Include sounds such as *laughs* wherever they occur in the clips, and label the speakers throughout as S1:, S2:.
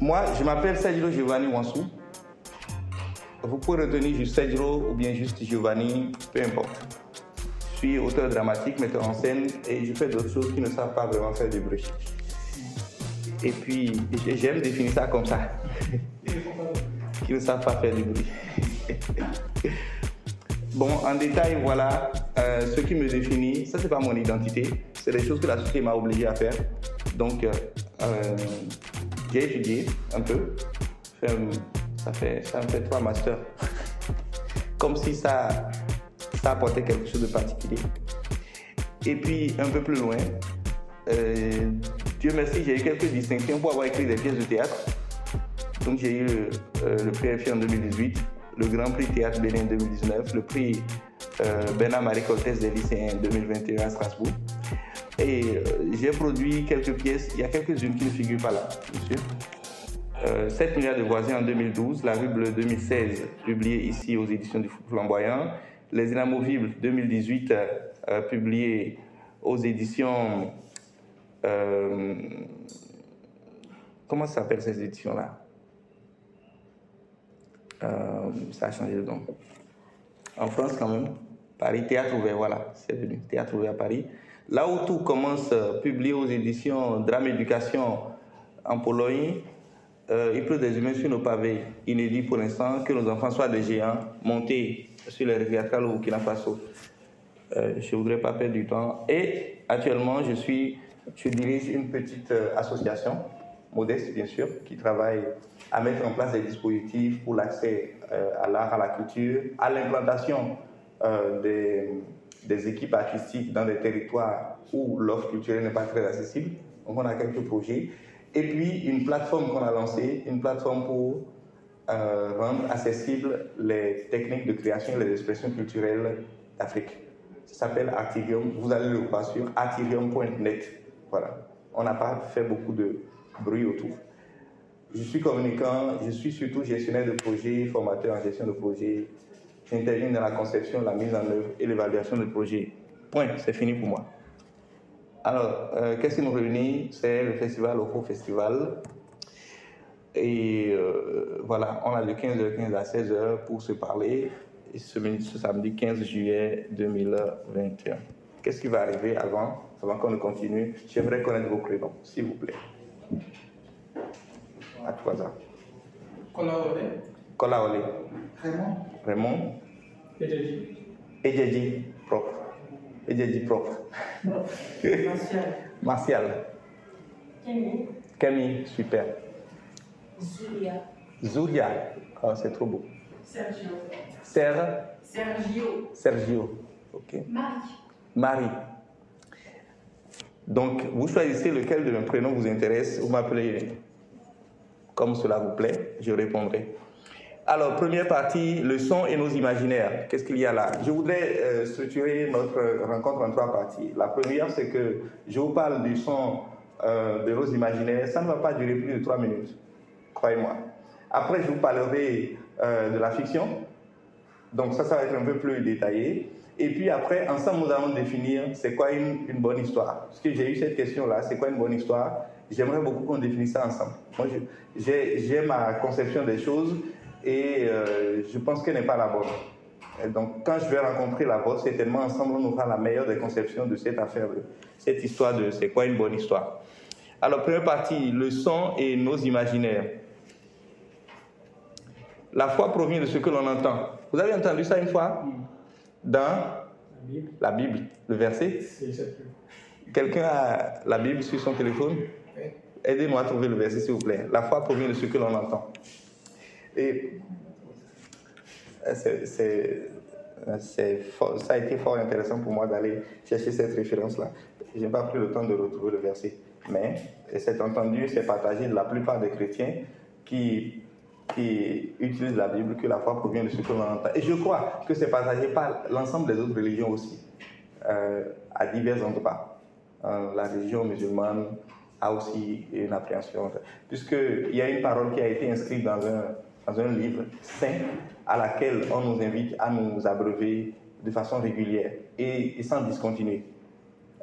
S1: Moi, je m'appelle Sergio Giovanni Wansou. Vous pouvez retenir juste Sergio ou bien juste Giovanni, peu importe. Je suis auteur dramatique, metteur en scène et je fais d'autres choses qui ne savent pas vraiment faire du bruit. Et puis, j'aime définir ça comme ça. *laughs* qui ne savent pas faire du bruit. *laughs* bon, en détail, voilà euh, ce qui me définit. Ça, c'est pas mon identité. C'est les choses que la société m'a obligé à faire. Donc, euh, euh, j'ai étudié un peu. Ça fait, ça me fait trois masters. *laughs* Comme si ça, ça apportait quelque chose de particulier. Et puis, un peu plus loin, Dieu merci, j'ai eu quelques distinctions pour avoir écrit des pièces de théâtre. Donc j'ai eu euh, le prix FI en 2018, le Grand Prix Théâtre Bénin 2019, le prix euh, Bernard Marie Cortès des lycéens 2021 à Strasbourg. Et euh, j'ai produit quelques pièces, il y a quelques-unes qui ne figurent pas là, bien sûr. 7 milliards de voisins en 2012, La rue bleue 2016, publié ici aux éditions du Flamboyant, Les Inamovibles 2018, publié aux éditions euh, comment s'appelle ces éditions-là? Euh, Ça a changé de nom. En France, quand même, Paris, Théâtre Ouvert, voilà, c'est venu, Théâtre Ouvert à Paris. Là où tout commence, euh, publié aux éditions Drame Éducation en Pologne, il pleut des humains sur nos pavés, inédit pour l'instant, que nos enfants soient des géants montés sur les rivières au Burkina Faso. je ne voudrais pas perdre du temps. Et actuellement, je suis je dirige une petite euh, association, modeste bien sûr, qui travaille à mettre en place des dispositifs pour l'accès euh, à l'art, à la culture, à l'implantation euh, des, équipes artistiques dans des territoires où l'offre culturelle n'est pas très accessible. Donc on a quelques projets. Et puis une plateforme qu'on a lancée, une plateforme pour rendre accessibles les techniques de création et les expressions culturelles d'Afrique. Ça s'appelle Artirium. Vous allez le voir sur artirium.net. Voilà. On n'a pas fait beaucoup de bruit autour. Je suis communicant, je suis surtout gestionnaire de projet, formateur en gestion de projet. J'interviens dans la conception, la mise en œuvre et l'évaluation de projet. Point, c'est fini pour moi. Alors, euh, qu'est-ce qui nous réunit? C'est le festival au Festival. Et euh, voilà, on a de 15h15 à 16h pour se parler. Et ce, ce samedi 15 juillet 2021. Qu'est-ce qui va arriver avant avant qu'on ne continue, j'aimerais connaître vos prénoms, s'il vous plaît. À trois ans.
S2: Kolaole.
S1: Kolaole.
S2: Raymond.
S1: Raymond.
S2: Edjadji.
S1: Edjadji, propre. Edjadji, propre.
S2: Martial. *laughs*
S1: Martial.
S3: Camille.
S1: Camille, super.
S3: Zulia.
S1: Zulia. Oh, c'est trop beau.
S3: Sergio. Sergio.
S1: Sergio. Ok.
S3: Marie.
S1: Marie. Donc, vous choisissez lequel de mes prénoms vous intéresse, vous m'appelez comme cela vous plaît, je répondrai. Alors, première partie, le son et nos imaginaires. Qu'est-ce qu'il y a là? Je voudrais euh, structurer notre rencontre en trois parties. La première, c'est que je vous parle du son euh, de nos imaginaires. Ça ne va pas durer plus de trois minutes, croyez-moi. Après, je vous parlerai euh, de la fiction. Donc ça, ça va être un peu plus détaillé. Et puis après, ensemble, nous allons définir c'est quoi une, une, bonne histoire. Parce que j'ai eu cette question-là, c'est quoi une bonne histoire? J'aimerais beaucoup qu'on définisse ça ensemble. Moi, j'ai ma conception des choses et euh, je pense qu'elle n'est pas la bonne. Et donc, quand je vais rencontrer la vôtre, certainement ensemble, on aura la meilleure des conceptions de cette affaire, de cette histoire de c'est quoi une bonne histoire. Alors, première partie, le son et nos imaginaires. La foi provient de ce que l'on entend. Vous avez entendu ça une fois? Dans la Bible, le verset? Quelqu'un a la Bible sur son téléphone? Aidez-moi à trouver le verset, s'il vous plaît. La foi provient de ce que l'on entend. Et c'est, ça a été fort intéressant pour moi d'aller chercher cette référence-là. Je n'ai pas pris le temps de retrouver le verset. Mais c'est entendu, c'est partagé de la plupart des chrétiens qui qui utilisent la Bible, que la foi provient de ce que entend. Et je crois que c'est partagé par l'ensemble des autres religions aussi, euh, à divers endroits. Euh, la religion musulmane a aussi une appréhension, puisqu'il y a une parole qui a été inscrite dans un, dans un livre saint à laquelle on nous invite à nous abreuver de façon régulière et, sans discontinuer.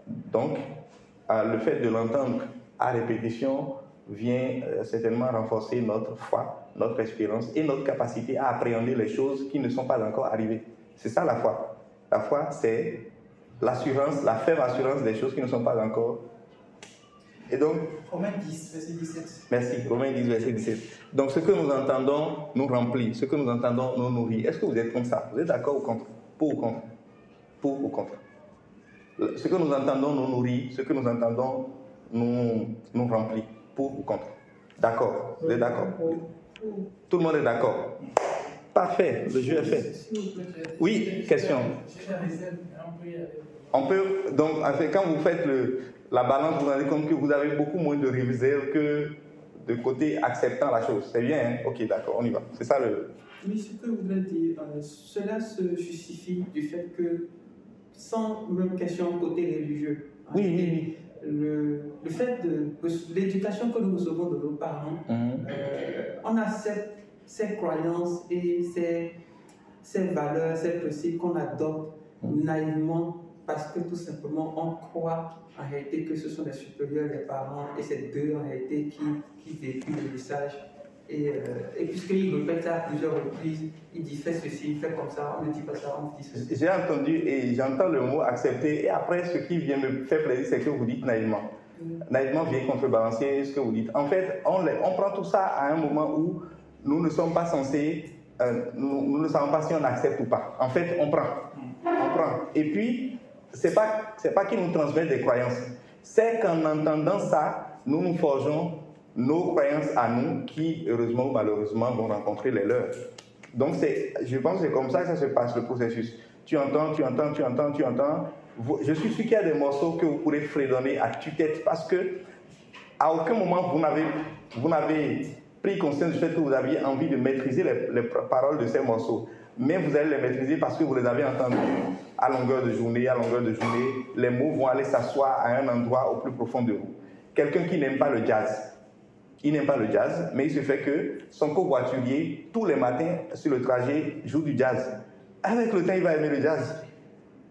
S1: Donc, euh, le fait de l'entendre à répétition vient euh, certainement renforcer notre foi, notre espérance et notre capacité à appréhender les choses qui ne sont pas encore arrivées. C'est ça la foi. La foi, c'est l'assurance, la ferme assurance des choses qui ne sont pas encore. Et donc,
S2: Romains 10, verset 17.
S1: merci, Romains 10, verset 17. Donc, ce que nous entendons nous remplit, ce que nous entendons nous nourrit. Est-ce que vous êtes comme ça? Vous êtes d'accord ou contre? Pour ou contre? Pour ou contre? Ce que nous entendons nous nourrit, ce que nous entendons nous, nous remplit. Pour ou contre? D'accord, vous êtes d'accord? Tout le monde est d'accord? Parfait, le jeu est fait. Oui, question.
S2: On peut
S1: donc, quand vous faites le- la balance, vous vous rendez compte que vous avez beaucoup moins de réserve que de côté acceptant la chose. C'est bien, hein? Ok, d'accord, on y va. C'est ça le.
S2: Oui, ce que je voudrais dire, euh, cela se justifie du fait que, sans même question côté religieux, en
S1: Oui, oui,
S2: Le, le fait de, de l'éducation que nous recevons de nos parents,
S1: Mhm.
S2: euh, on accepte ces croyances et ces, ces valeurs, ces principes qu'on adopte naïvement parce que tout simplement on croit en réalité que ce sont les supérieurs des parents et c'est d'eux en réalité qui, qui véhiculent le message. Et, euh, et puisqu'il répète ça à plusieurs reprises, il dit fais ceci, fais comme ça, on ne dit pas ça, on dit ceci.
S1: J'ai entendu et j'entends le mot accepter, et après, ce qui vient me faire plaisir, c'est que vous dites naïvement. Naïvement vient contrebalancer ce que vous dites. En fait, on, les- on prend tout ça à un moment où nous ne sommes pas censés, euh, nous, nous ne savons pas si on accepte ou pas. En fait, on prend. On prend. Et puis, c'est pas, pas qu'ils nous transmettent des croyances. C'est qu'en entendant ça, nous nous forgeons nos croyances à nous qui, heureusement ou malheureusement, vont rencontrer les leurs. Donc, je pense que c'est comme ça que ça se passe, le processus. Tu entends, tu entends, tu entends, tu entends. Je suis sûr qu'il y a des morceaux que vous pourrez fredonner à tue-tête parce que à aucun moment vous n'avez, vous n'avez pris conscience du fait que vous aviez envie de maîtriser les, les paroles de ces morceaux. Mais vous allez les maîtriser parce que vous les avez entendus à longueur de journée, à longueur de journée. Les mots vont aller s'asseoir à un endroit au plus profond de vous. Quelqu'un qui n'aime pas le jazz, il n'aime pas le jazz, mais il se fait que son covoiturier, tous les matins sur le trajet, joue du jazz. Avec le temps, il va aimer le jazz.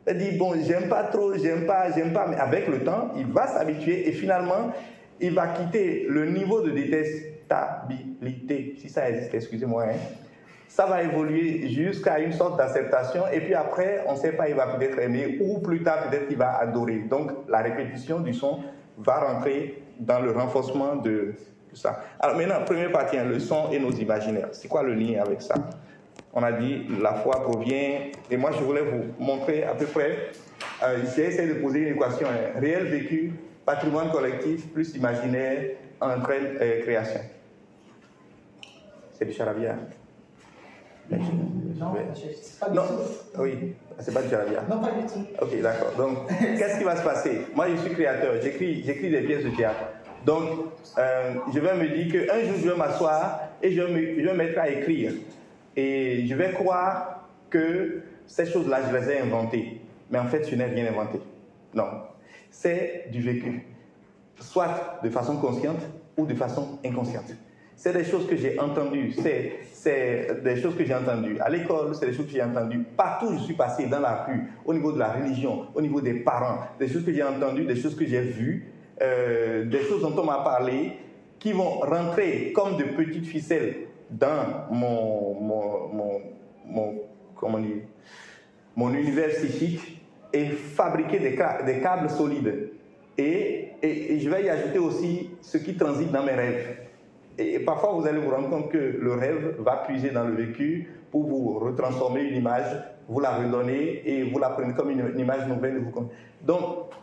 S1: Il dit, bon, j'aime pas trop, j'aime pas, j'aime pas, mais avec le temps, il va s'habituer et finalement, il va quitter le niveau de détestabilité, si ça existe, excusez-moi, hein. Ça va évoluer jusqu'à une sorte d'acceptation et puis après, on ne sait pas, il va peut-être aimer ou plus tard, peut-être il va adorer. Donc, la répétition du son va rentrer dans le renforcement de ça. Alors maintenant, première partie, hein, le son et nos imaginaires. C'est quoi le lien avec ça? On a dit la foi provient, et moi je voulais vous montrer à peu près, euh, j'ai essayé de poser une équation, hein, réel vécu, patrimoine collectif plus imaginaire entraîne euh, création. C'est du charabia.
S2: Non, pas du
S1: Non,
S2: tout.
S1: oui, c'est pas du charabia.
S2: Non, pas du tout.
S1: Ok, d'accord. Donc, *laughs* qu'est-ce qui va se passer? Moi, je suis créateur, j'écris, j'écris des pièces de théâtre. Donc, euh, je vais me dire qu'un jour, je vais m'asseoir et je vais, me, je vais me mettre à écrire. Et je vais croire que ces choses-là, je les ai inventées. Mais en fait, je n'ai rien inventé. Non. C'est du vécu. Soit de façon consciente ou de façon inconsciente. C'est des choses que j'ai entendues, c'est, des choses que j'ai entendues à l'école, c'est des choses que j'ai entendues partout où je suis passé, dans la rue, au niveau de la religion, au niveau des parents, des choses que j'ai entendues, des choses que j'ai vues, euh, des choses dont on m'a parlé, qui vont rentrer comme de petites ficelles dans mon, mon, mon, comment dire, mon univers psychique et fabriquer des, des câbles solides. Et- et je vais y ajouter aussi ce qui transite dans mes rêves. Et, parfois, vous allez vous rendre compte que le rêve va puiser dans le vécu pour vous retransformer une image, vous la redonner et vous la prenez comme une, image nouvelle. vous- Donc,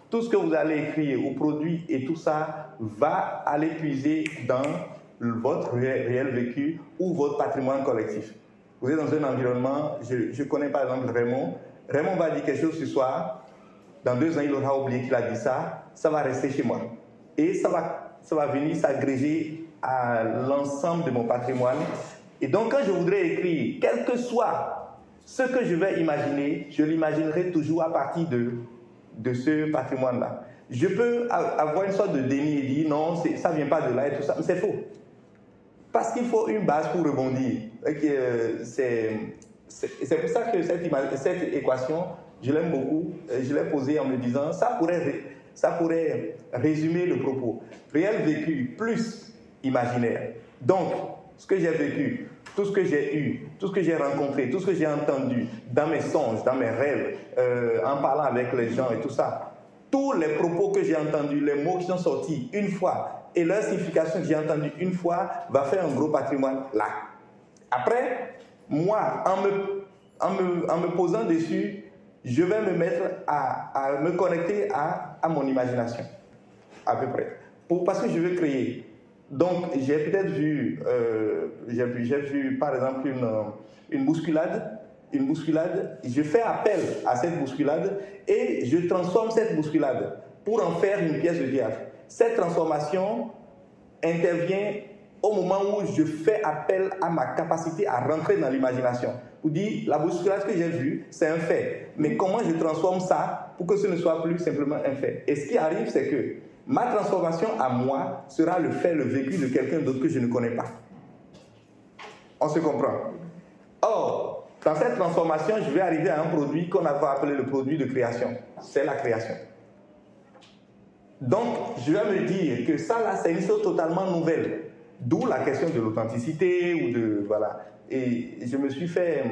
S1: tout ce que vous allez écrire ou produire et tout ça va aller puiser dans votre ré- réel vécu ou votre patrimoine collectif. Vous êtes dans un environnement, je, je connais par exemple Raymond. Raymond va dire quelque chose ce soir, dans deux ans il aura oublié qu'il a dit ça, ça va rester chez moi. Et ça va, ça va venir s'agréger à l'ensemble de mon patrimoine. Et donc quand je voudrais écrire, quel que soit ce que je vais imaginer, je l'imaginerai toujours à partir de, de ce patrimoine-là. Je peux avoir une sorte de déni et dire non, ça ne vient pas de là et tout ça, c'est faux. Parce qu'il faut une base pour rebondir. Euh, C'est pour ça que cette, cette équation, je l'aime beaucoup. Euh, Je l'ai posée en me disant, ça pourrait, ça pourrait résumer le propos. Réel vécu plus imaginaire. Donc, ce que j'ai vécu, tout ce que j'ai eu, tout ce que j'ai rencontré, tout ce que j'ai entendu dans mes songes, dans mes rêves, euh, en parlant avec les gens et tout ça, tous les propos que j'ai entendus, les mots qui sont sortis une fois et leur signification que j'ai entendue une fois va faire un gros patrimoine là. Après, moi, en me, posant dessus, je vais me mettre à, me connecter à, mon imagination, à peu près. Parce que je veux créer. Donc, j'ai peut-être vu, euh, j'ai vu, vu, par exemple, une, une bousculade. Une bousculade, je fais appel à cette bousculade et je transforme cette bousculade pour en faire une pièce de théâtre. Cette transformation intervient au moment où je fais appel à ma capacité à rentrer dans l'imagination. Vous dites, la bousculade que j'ai vue, c'est un fait. Mais comment je transforme ça pour que ce ne soit plus simplement un fait? Et ce qui arrive, c'est que ma transformation à moi sera le fait, le vécu de quelqu'un d'autre que je ne connais pas. On se comprend Or, dans cette transformation, je vais arriver à un produit qu'on avait appelé le produit de création. C'est la création. Donc, je vais me dire que ça, là, c'est une chose totalement nouvelle. D'où la question de l'authenticité ou de. Voilà. Et je me suis fait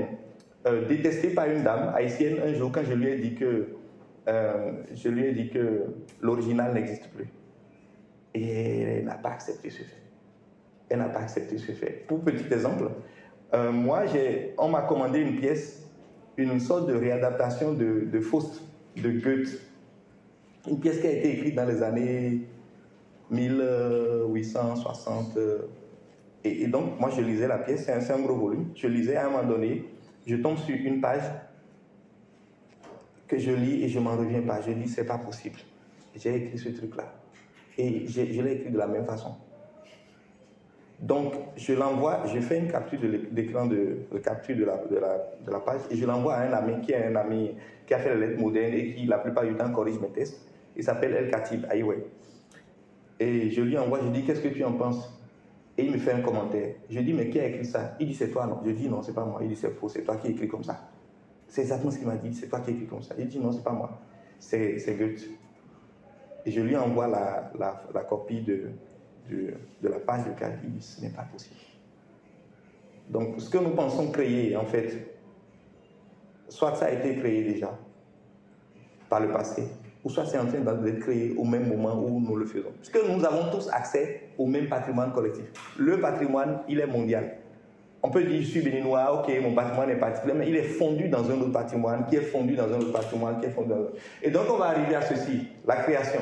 S1: euh, détester par une dame haïtienne un jour quand je lui ai dit que. Euh, je lui ai dit que l'original n'existe plus. Et elle n'a pas accepté ce fait. Elle n'a pas accepté ce fait. Pour petit exemple, euh, moi, on m'a commandé une pièce, une sorte de réadaptation de, Faust, de Goethe. Une pièce qui a été écrite dans les années 1860. Et, et, donc, moi, je lisais la pièce, c'est un, un, gros volume. Je lisais à un moment donné, je tombe sur une page que je lis et je m'en reviens pas. Je dis, c'est pas possible. J'ai écrit ce truc-là. Et je, l'ai écrit de la même façon. Donc, je l'envoie, je fais une capture d'écran de, capture de la, de, la, de la page et je l'envoie à un ami qui est un ami qui a fait les lettres modernes et qui, la plupart du temps, corrige mes tests. Il s'appelle El Khatib Aïwe. Et je lui envoie, je dis, qu'est-ce que tu en penses? Et il me fait un commentaire. Je dis, mais qui a écrit ça? Il dit, c'est toi, non Je dis, non, c'est pas moi. Il dit, c'est faux, c'est toi qui écris comme ça. C'est exactement ce qu'il m'a dit, c'est toi qui écris comme ça. Il dit, non, c'est pas moi, c'est Goethe. Et je lui envoie la, la, copie de, de, la page de cas. Il dit, ce n'est pas possible. Donc, ce que nous pensons créer, en fait, soit ça a été créé déjà par le passé, ou soit c'est en train d'être créé au même moment où nous le faisons. Parce que nous avons tous accès au même patrimoine collectif. Le patrimoine, il est mondial. On peut dire, je suis béninois, ok, mon patrimoine est particulier, mais il est fondu dans un autre patrimoine, qui est fondu dans un autre patrimoine, qui est fondu dans un autre. Et donc, on va arriver à ceci, la création.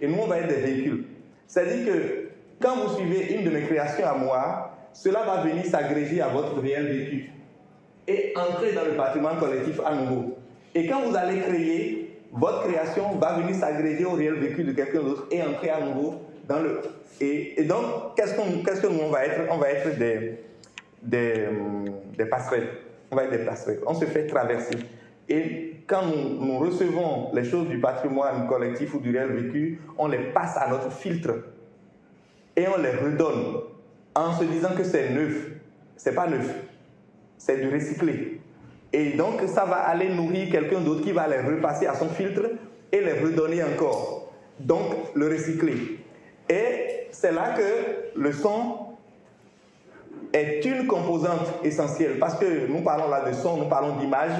S1: Et nous, on va être des véhicules. C'est-à-dire que quand vous suivez une de mes créations à moi, cela va venir s'agréger à votre réel vécu et entrer dans le patrimoine collectif à nouveau. Et quand vous allez créer, votre création va venir s'agréger au réel vécu de quelqu'un d'autre et entrer à nouveau dans le. Et, donc, qu'est-ce, qu'on, qu'est-ce que nous on va être? On va être des, des, des passerelles. On va être des passerelles. On se fait traverser. Et quand nous, recevons les choses du patrimoine collectif ou du réel vécu, on les passe à notre filtre et on les redonne en se disant que c'est neuf. C'est pas neuf, c'est du recyclé. Et donc ça va aller nourrir quelqu'un d'autre qui va les repasser à son filtre et les redonner encore. Donc le recycler. Et c'est là que le son est une composante essentielle parce que nous parlons là de son, nous parlons d'image,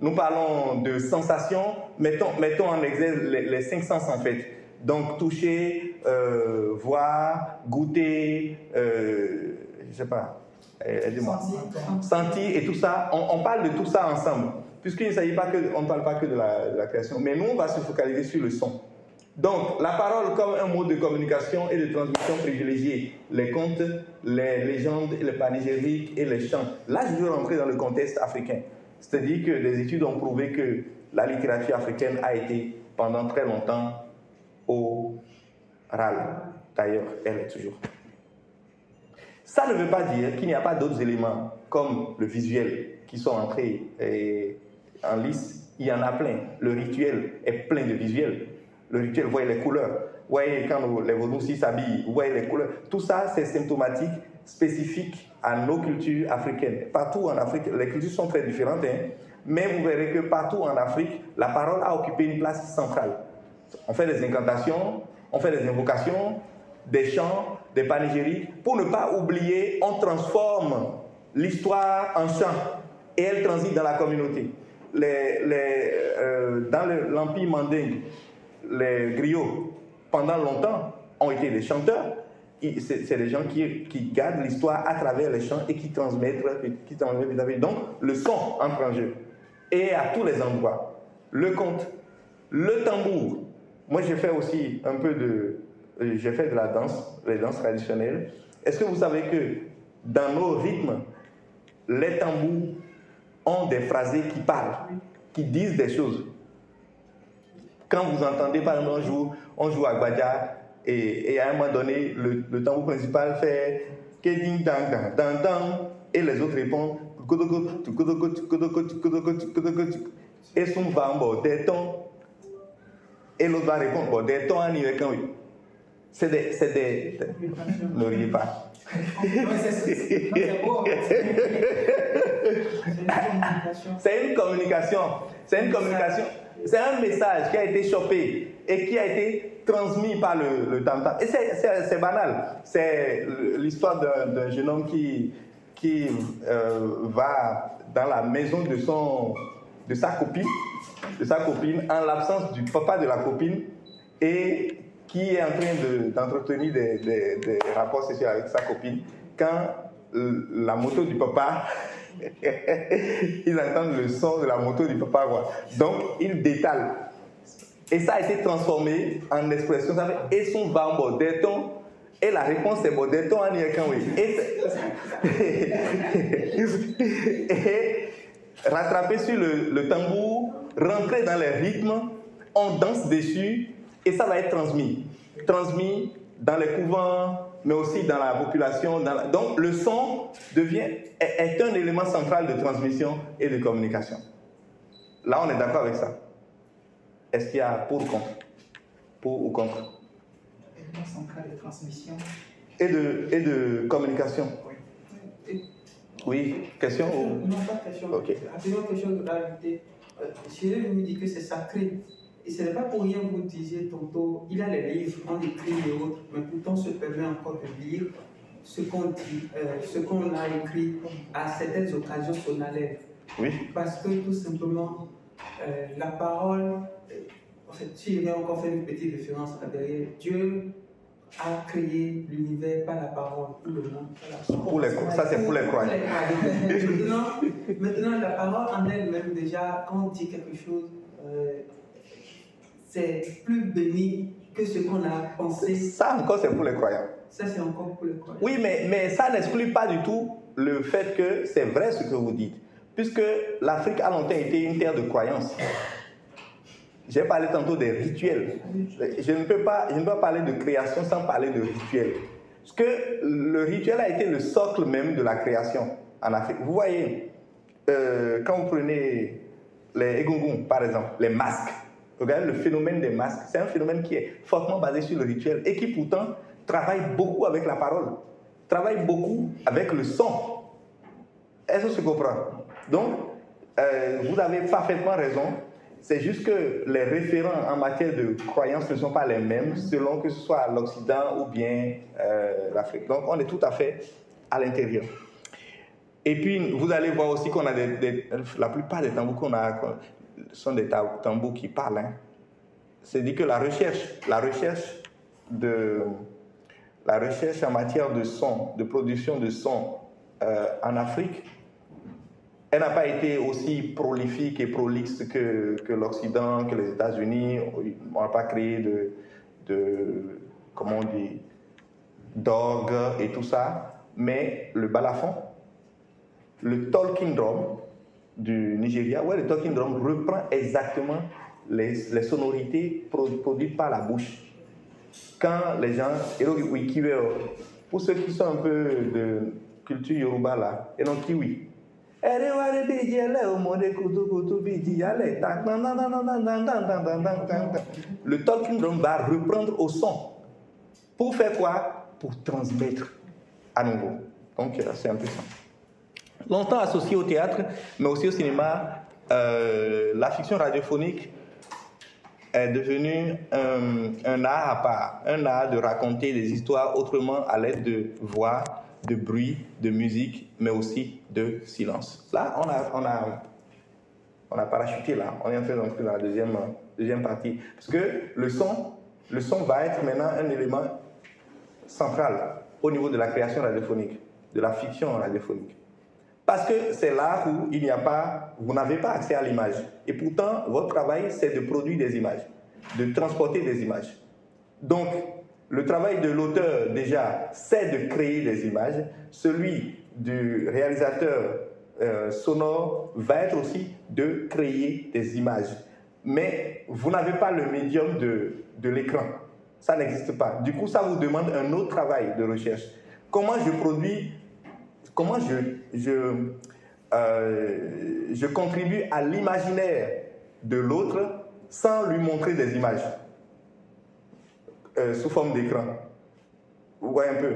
S1: nous parlons de sensation, mettons, mettons en exergue les, les, cinq sens en fait. Donc toucher, euh, voir, goûter, euh, je sais pas, aidez-moi. Sentir. Sentir et tout ça, on, on, parle de tout ça ensemble. Puisqu'il ne s'agit pas que, on ne parle pas que de la, de la création, mais nous on va se focaliser sur le son. Donc, la parole comme un mode de communication et de transmission privilégié. Les contes, les légendes, les panégyriques et les chants. Là, je veux rentrer dans le contexte africain. C'est-à-dire que des études ont prouvé que la littérature africaine a été pendant très longtemps RAL. D'ailleurs, elle est toujours. Ça ne veut pas dire qu'il n'y a pas d'autres éléments, comme le visuel, qui sont entrés en lice. Il y en a plein. Le rituel est plein de visuels le rituel, vous voyez les couleurs, vous voyez quand les Vaudous s'habillent, vous voyez les couleurs. Tout ça, c'est symptomatique, spécifique à nos cultures africaines. Partout en Afrique, les cultures sont très différentes, hein, mais vous verrez que partout en Afrique, la parole a occupé une place centrale. On fait des incantations, on fait des invocations, des chants, des panégyries. Pour ne pas oublier, on transforme l'histoire en chant et elle transite dans la communauté. Euh, dans le- l'Empire mandingue, les griots, pendant longtemps, ont été des chanteurs. C'est des gens qui, qui gardent l'histoire à travers les chants et qui transmettent, qui transmettent. Donc, le son entre en jeu. Et à tous les endroits. Le conte, le tambour. Moi, j'ai fait aussi un peu de. J'ai fait de la danse, les danses traditionnelles. Est-ce que vous savez que dans nos rythmes, les tambours ont des phrasés qui parlent, qui disent des choses? Quand vous entendez, par exemple, on joue, on joue à Gbadja, et, et à un moment donné, le, le tambour principal fait Keding dang dang dang dang, et les autres répondent et son va en des tons, et l'autre va répondre des tons, est quand. C'est des. C'est des. Ne riez pas. *laughs*
S2: C'est une communication.
S1: C'est une communication. C'est un message qui a été chopé et qui a été transmis par le, le tam-tam. Et c'est- banal. C'est l'histoire d'un jeune homme qui, qui euh, va dans la maison de, son, de sa copine, de sa copine, en l'absence du papa de la copine, et qui est en train de- d'entretenir des, des- rapports sexuels avec sa copine, quand la moto du papa, *laughs* ils entendent le son de la moto du papa. quoi. Donc, ils détalent. Et ça a été transformé en expression. Ça fait et son va en. Et la réponse c'est bodéton *laughs* en. Et, et rattraper sur le tambour, rentrer dans les rythmes, on danse dessus et ça va être transmis. Transmis dans les couvents, mais aussi dans la population. dans la- Donc le son devient, est, est un élément central de transmission et de communication. Là, on est d'accord avec ça. Est-ce qu'il y a pour ou contre? Pour ou contre?
S4: Élément central de transmission.
S1: et de, et de communication
S2: Et-
S1: Oui, question ou-
S2: Non, pas question.
S1: Ok.
S2: Rapidement, quelque chose de rajouter. Euh, Cyril nous dit que c'est sacré. Et ce n'est pas pour rien que vous disiez tantôt, il a les livres, on écrit et autres, mais pourtant on se permet encore de lire ce qu'on dit, euh, ce qu'on a écrit à certaines occasions solennelles.
S1: Oui.
S2: Parce que tout simplement, euh, la parole, euh, en fait, si j'ai encore fait une petite référence là derrière, Dieu a créé l'univers par la parole, ou le monde.
S1: Pour les, ça, c'est pour les croyants. *laughs*
S2: maintenant, maintenant, la parole en elle-même, déjà, quand on dit quelque chose, euh, c'est plus béni que ce qu'on a pensé.
S1: Ça encore, c'est pour les croyants.
S2: Ça, c'est encore pour le croyant.
S1: Oui, mais, mais ça n'exclut pas du tout le fait que c'est vrai ce que vous dites. Puisque l'Afrique a longtemps été une terre de croyance. J'ai parlé tantôt des rituels. Je ne, peux pas, je ne peux pas parler de création sans parler de rituel. Parce que le rituel a été le socle même de la création en Afrique. Vous voyez, euh, quand vous prenez les egungun, par exemple, les masques, regardez le phénomène des masques, c'est un phénomène qui est fortement basé sur le rituel et qui pourtant travaille beaucoup avec la parole, travaille beaucoup avec le son. Est-ce que se comprend Donc, euh, vous avez parfaitement raison. C'est juste que les référents en matière de croyance ne sont pas les mêmes selon que ce soit l'Occident ou bien euh, l'Afrique. Donc, on est tout à fait à l'intérieur. Et puis, vous allez voir aussi qu'on a la plupart des tambours qu'on a sont des ta- tambours qui parlent. hein. C'est dit que la recherche, la recherche de, la recherche en matière de son, de production de son euh, en Afrique, elle n'a pas été aussi prolifique et prolixe que, l'Occident, que les États-Unis. On n'a pas créé de, de, comment on dit, d'orgue et tout ça. Mais le balafon, le talking drum du Nigeria, ouais, le talking drum reprend exactement les, les sonorités pro- produites par la bouche quand les gens, euh, pour ceux qui sont un peu de culture yoruba là, et donc kiwi. Le talking drum va reprendre au son. Pour faire quoi Pour transmettre à nouveau. Donc euh, c'est intéressant. Longtemps associé au théâtre, mais aussi au cinéma, euh, la fiction radiophonique est devenu un, un art à part, un art de raconter des histoires autrement à l'aide de voix, de bruit, de musique, mais aussi de silence. Là, on a, on a, on a parachuté là, on est en train d'entrer dans la deuxième, deuxième partie. Parce que le son, le son va être maintenant un élément central au niveau de la création radiophonique, de la fiction radiophonique. Parce que c'est là où il n'y a pas, vous n'avez pas accès à l'image. Et pourtant, votre travail, c'est de produire des images, de transporter des images. Donc, le travail de l'auteur, déjà, c'est de créer des images. Celui du réalisateur euh, sonore va être aussi de créer des images. Mais vous n'avez pas le médium de, de l'écran. Ça n'existe pas. Du coup, ça vous demande un autre travail de recherche. Comment je produis, comment je, je, euh, je contribue à l'imaginaire de l'autre sans lui montrer des images euh, sous forme d'écran. Vous voyez un peu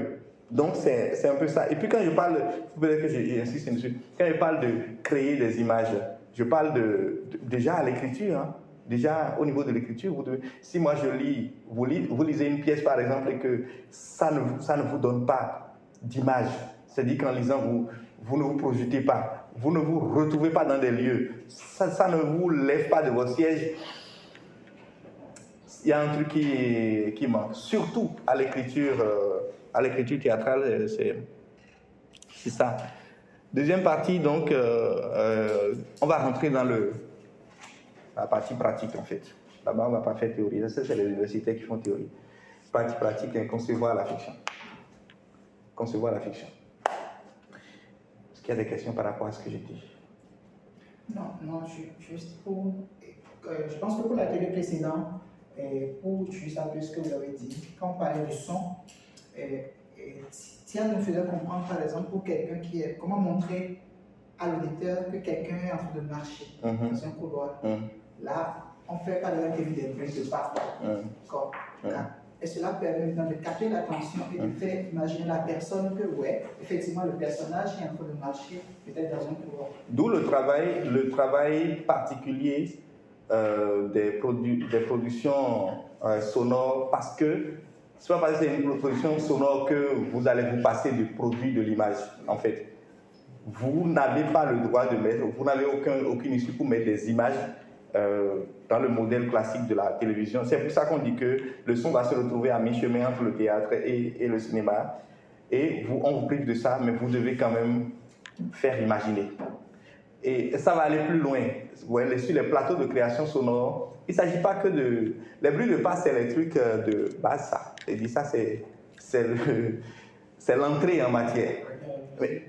S1: Donc, c'est un peu ça. Et puis, quand je parle, peut-être que j'insiste quand je parle de créer des images, je parle de, déjà à l'écriture. Hein. Déjà, au niveau de l'écriture, si moi je lis vous, vous, lisez une pièce par exemple et que ça ne, ça ne vous donne pas d'image, c'est-à-dire qu'en lisant, vous, vous ne vous projetez pas, vous ne vous retrouvez pas dans des lieux, ça, ne vous lève pas de votre siège, il y a un truc qui, qui manque. Surtout à l'écriture, euh, à l'écriture théâtrale, euh, c'est, c'est ça. Deuxième partie, donc, euh, on va rentrer dans le, la partie pratique en fait. Là-bas, on ne va pas faire théorie. C'est les universités qui font théorie. Partie pratique, c'est concevoir la fiction. Concevoir la fiction. Qu'il y a des questions par rapport à ce que j'ai dit?
S4: Non, non, juste pour. Euh, je pense que pour l'atelier précédent, et pour juste un peu ce que vous avez dit, quand on parlait du son, et, et, Tiens nous faisait comprendre par exemple pour quelqu'un qui est. Comment montrer à l'auditeur que quelqu'un est en train de marcher mm -hmm. dans un couloir. Mm -hmm. Là, on fait par exemple des bruits de pas. Et cela permet de capter l'attention et de faire imaginer la personne que, ouais, effectivement, le personnage est en train de marcher peut-être dans un couloir.
S1: D'où le travail, le travail particulier euh, des productions euh, sonores parce que c'est pas parce que c'est une production sonore que vous allez vous passer du produit de l'image, en fait vous n'avez pas le droit de mettre, vous n'avez aucun, aucune issue pour mettre des images euh, dans le modèle classique de la télévision. C'est pour ça qu'on dit que le son va se retrouver à mi-chemin entre le théâtre et, le cinéma. Et vous, on vous prive de ça, mais vous devez quand même faire imaginer. Et ça va aller plus loin. Vous voyez, sur les plateaux de création sonore, il ne s'agit pas que de... Les bruits de pas, c'est les trucs de base, ça. Et dit ça, *laughs* c'est l'entrée en matière. Mais,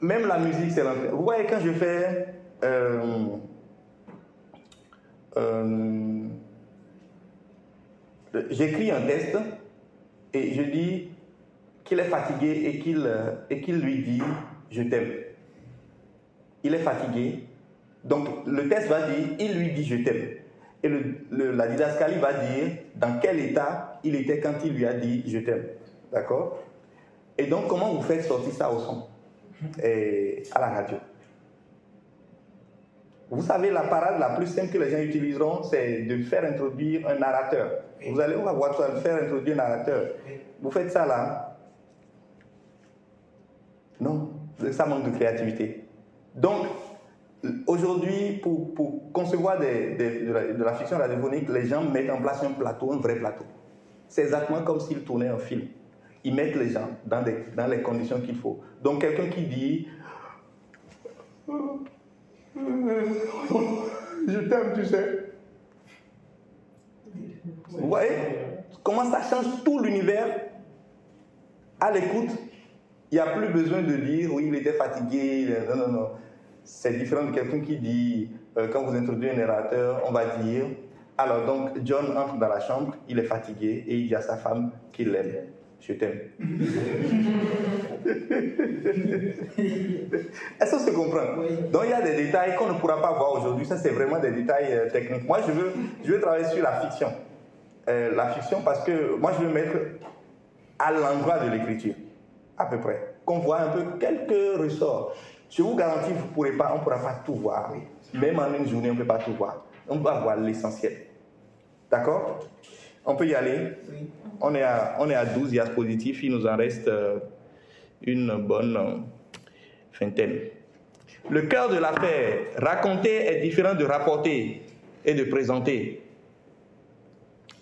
S1: même la musique, c'est l'entrée. Vous voyez, quand je fais... Euh, euh, j'écris un test et je dis qu'il est fatigué et qu'il et qu'il lui dit je t'aime. Il est fatigué. Donc le test va dire il lui dit je t'aime. Et le, la didascalie va dire dans quel état il était quand il lui a dit je t'aime. D'accord? Et donc comment vous faites sortir ça au son? Et à la radio vous savez, la parade la plus simple que les gens utiliseront, c'est de faire introduire un narrateur. Vous allez, voir ça, faire introduire un narrateur. Vous faites ça là Non, ça manque de créativité. Donc, aujourd'hui, pour, pour, concevoir des, des, de, la, de, la, fiction radiophonique, les gens mettent en place un plateau, un vrai plateau. C'est exactement comme s'ils tournaient un film. Ils mettent les gens dans, des, dans les conditions qu'il faut. Donc, quelqu'un qui dit je t'aime, tu sais. Vous voyez? Comment ça change tout l'univers? À l'écoute Il n'y a plus besoin de dire oui, il était fatigué. Non, non, non. C'est différent de quelqu'un qui dit, euh, quand vous introduisez un narrateur, on va dire alors donc John entre dans la chambre, il est fatigué et il dit à sa femme qu'il l'aime. Je t'aime. *laughs* Est-ce qu'on se comprend oui. Donc il y a des détails qu'on ne pourra pas voir aujourd'hui. Ça, c'est vraiment des détails euh, techniques. Moi, je veux, je veux travailler sur la fiction. Euh, la fiction parce que moi, je veux mettre à l'endroit de l'écriture, à peu près. Qu'on voit un peu quelques ressorts. Je vous garantis, vous pourrez pas, on ne pourra pas tout voir. Même en une journée, on ne peut pas tout voir. On va voir l'essentiel. D'accord? On peut y aller.
S4: Oui.
S1: On est, à, on est à 12 diapositives, il nous en reste euh, une bonne euh, vingtaine. Le cœur de l'affaire, raconter est différent de rapporter et de présenter.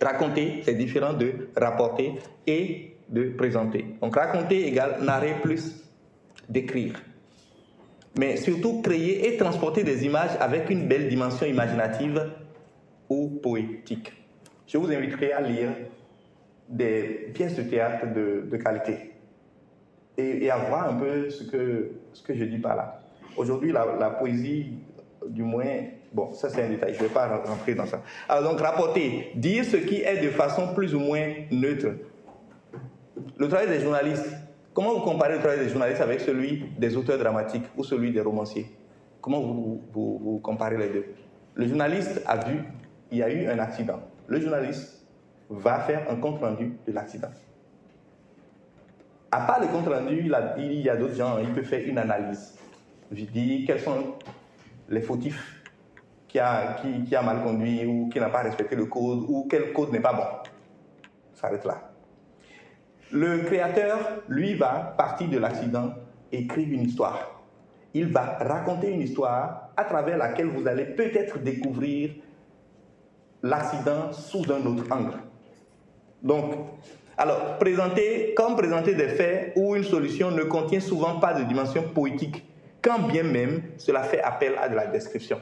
S1: Raconter, c'est différent de rapporter et de présenter. Donc raconter égale narrer plus d'écrire. Mais surtout créer et transporter des images avec une belle dimension imaginative ou poétique. Je vous inviterai à lire des pièces de théâtre de, de qualité et, à voir un peu ce que, ce que je dis par là. Aujourd'hui, la, la poésie, du moins, bon, ça c'est un détail, je ne vais pas rentrer dans ça. Alors donc, rapporter, dire ce qui est de façon plus ou moins neutre. Le travail des journalistes, comment vous comparez le travail des journalistes avec celui des auteurs dramatiques ou celui des romanciers? Comment vous, vous comparez les deux? Le journaliste a vu, il y a eu un accident. Le journaliste va faire un compte rendu de l'accident. À part le compte rendu, il, y a d'autres gens, il peut faire une analyse. Je dis quels sont les fautifs qui a, qui, a mal conduit ou qui n'a pas respecté le code ou quel code n'est pas bon. Ça arrête là. Le créateur, lui, va partir de l'accident, écrire une histoire. Il va raconter une histoire à travers laquelle vous allez peut-être découvrir l'accident sous un autre angle. Donc, alors, présenter, comme présenter des faits ou une solution ne contient souvent pas de dimension poétique, quand bien même cela fait appel à de la description.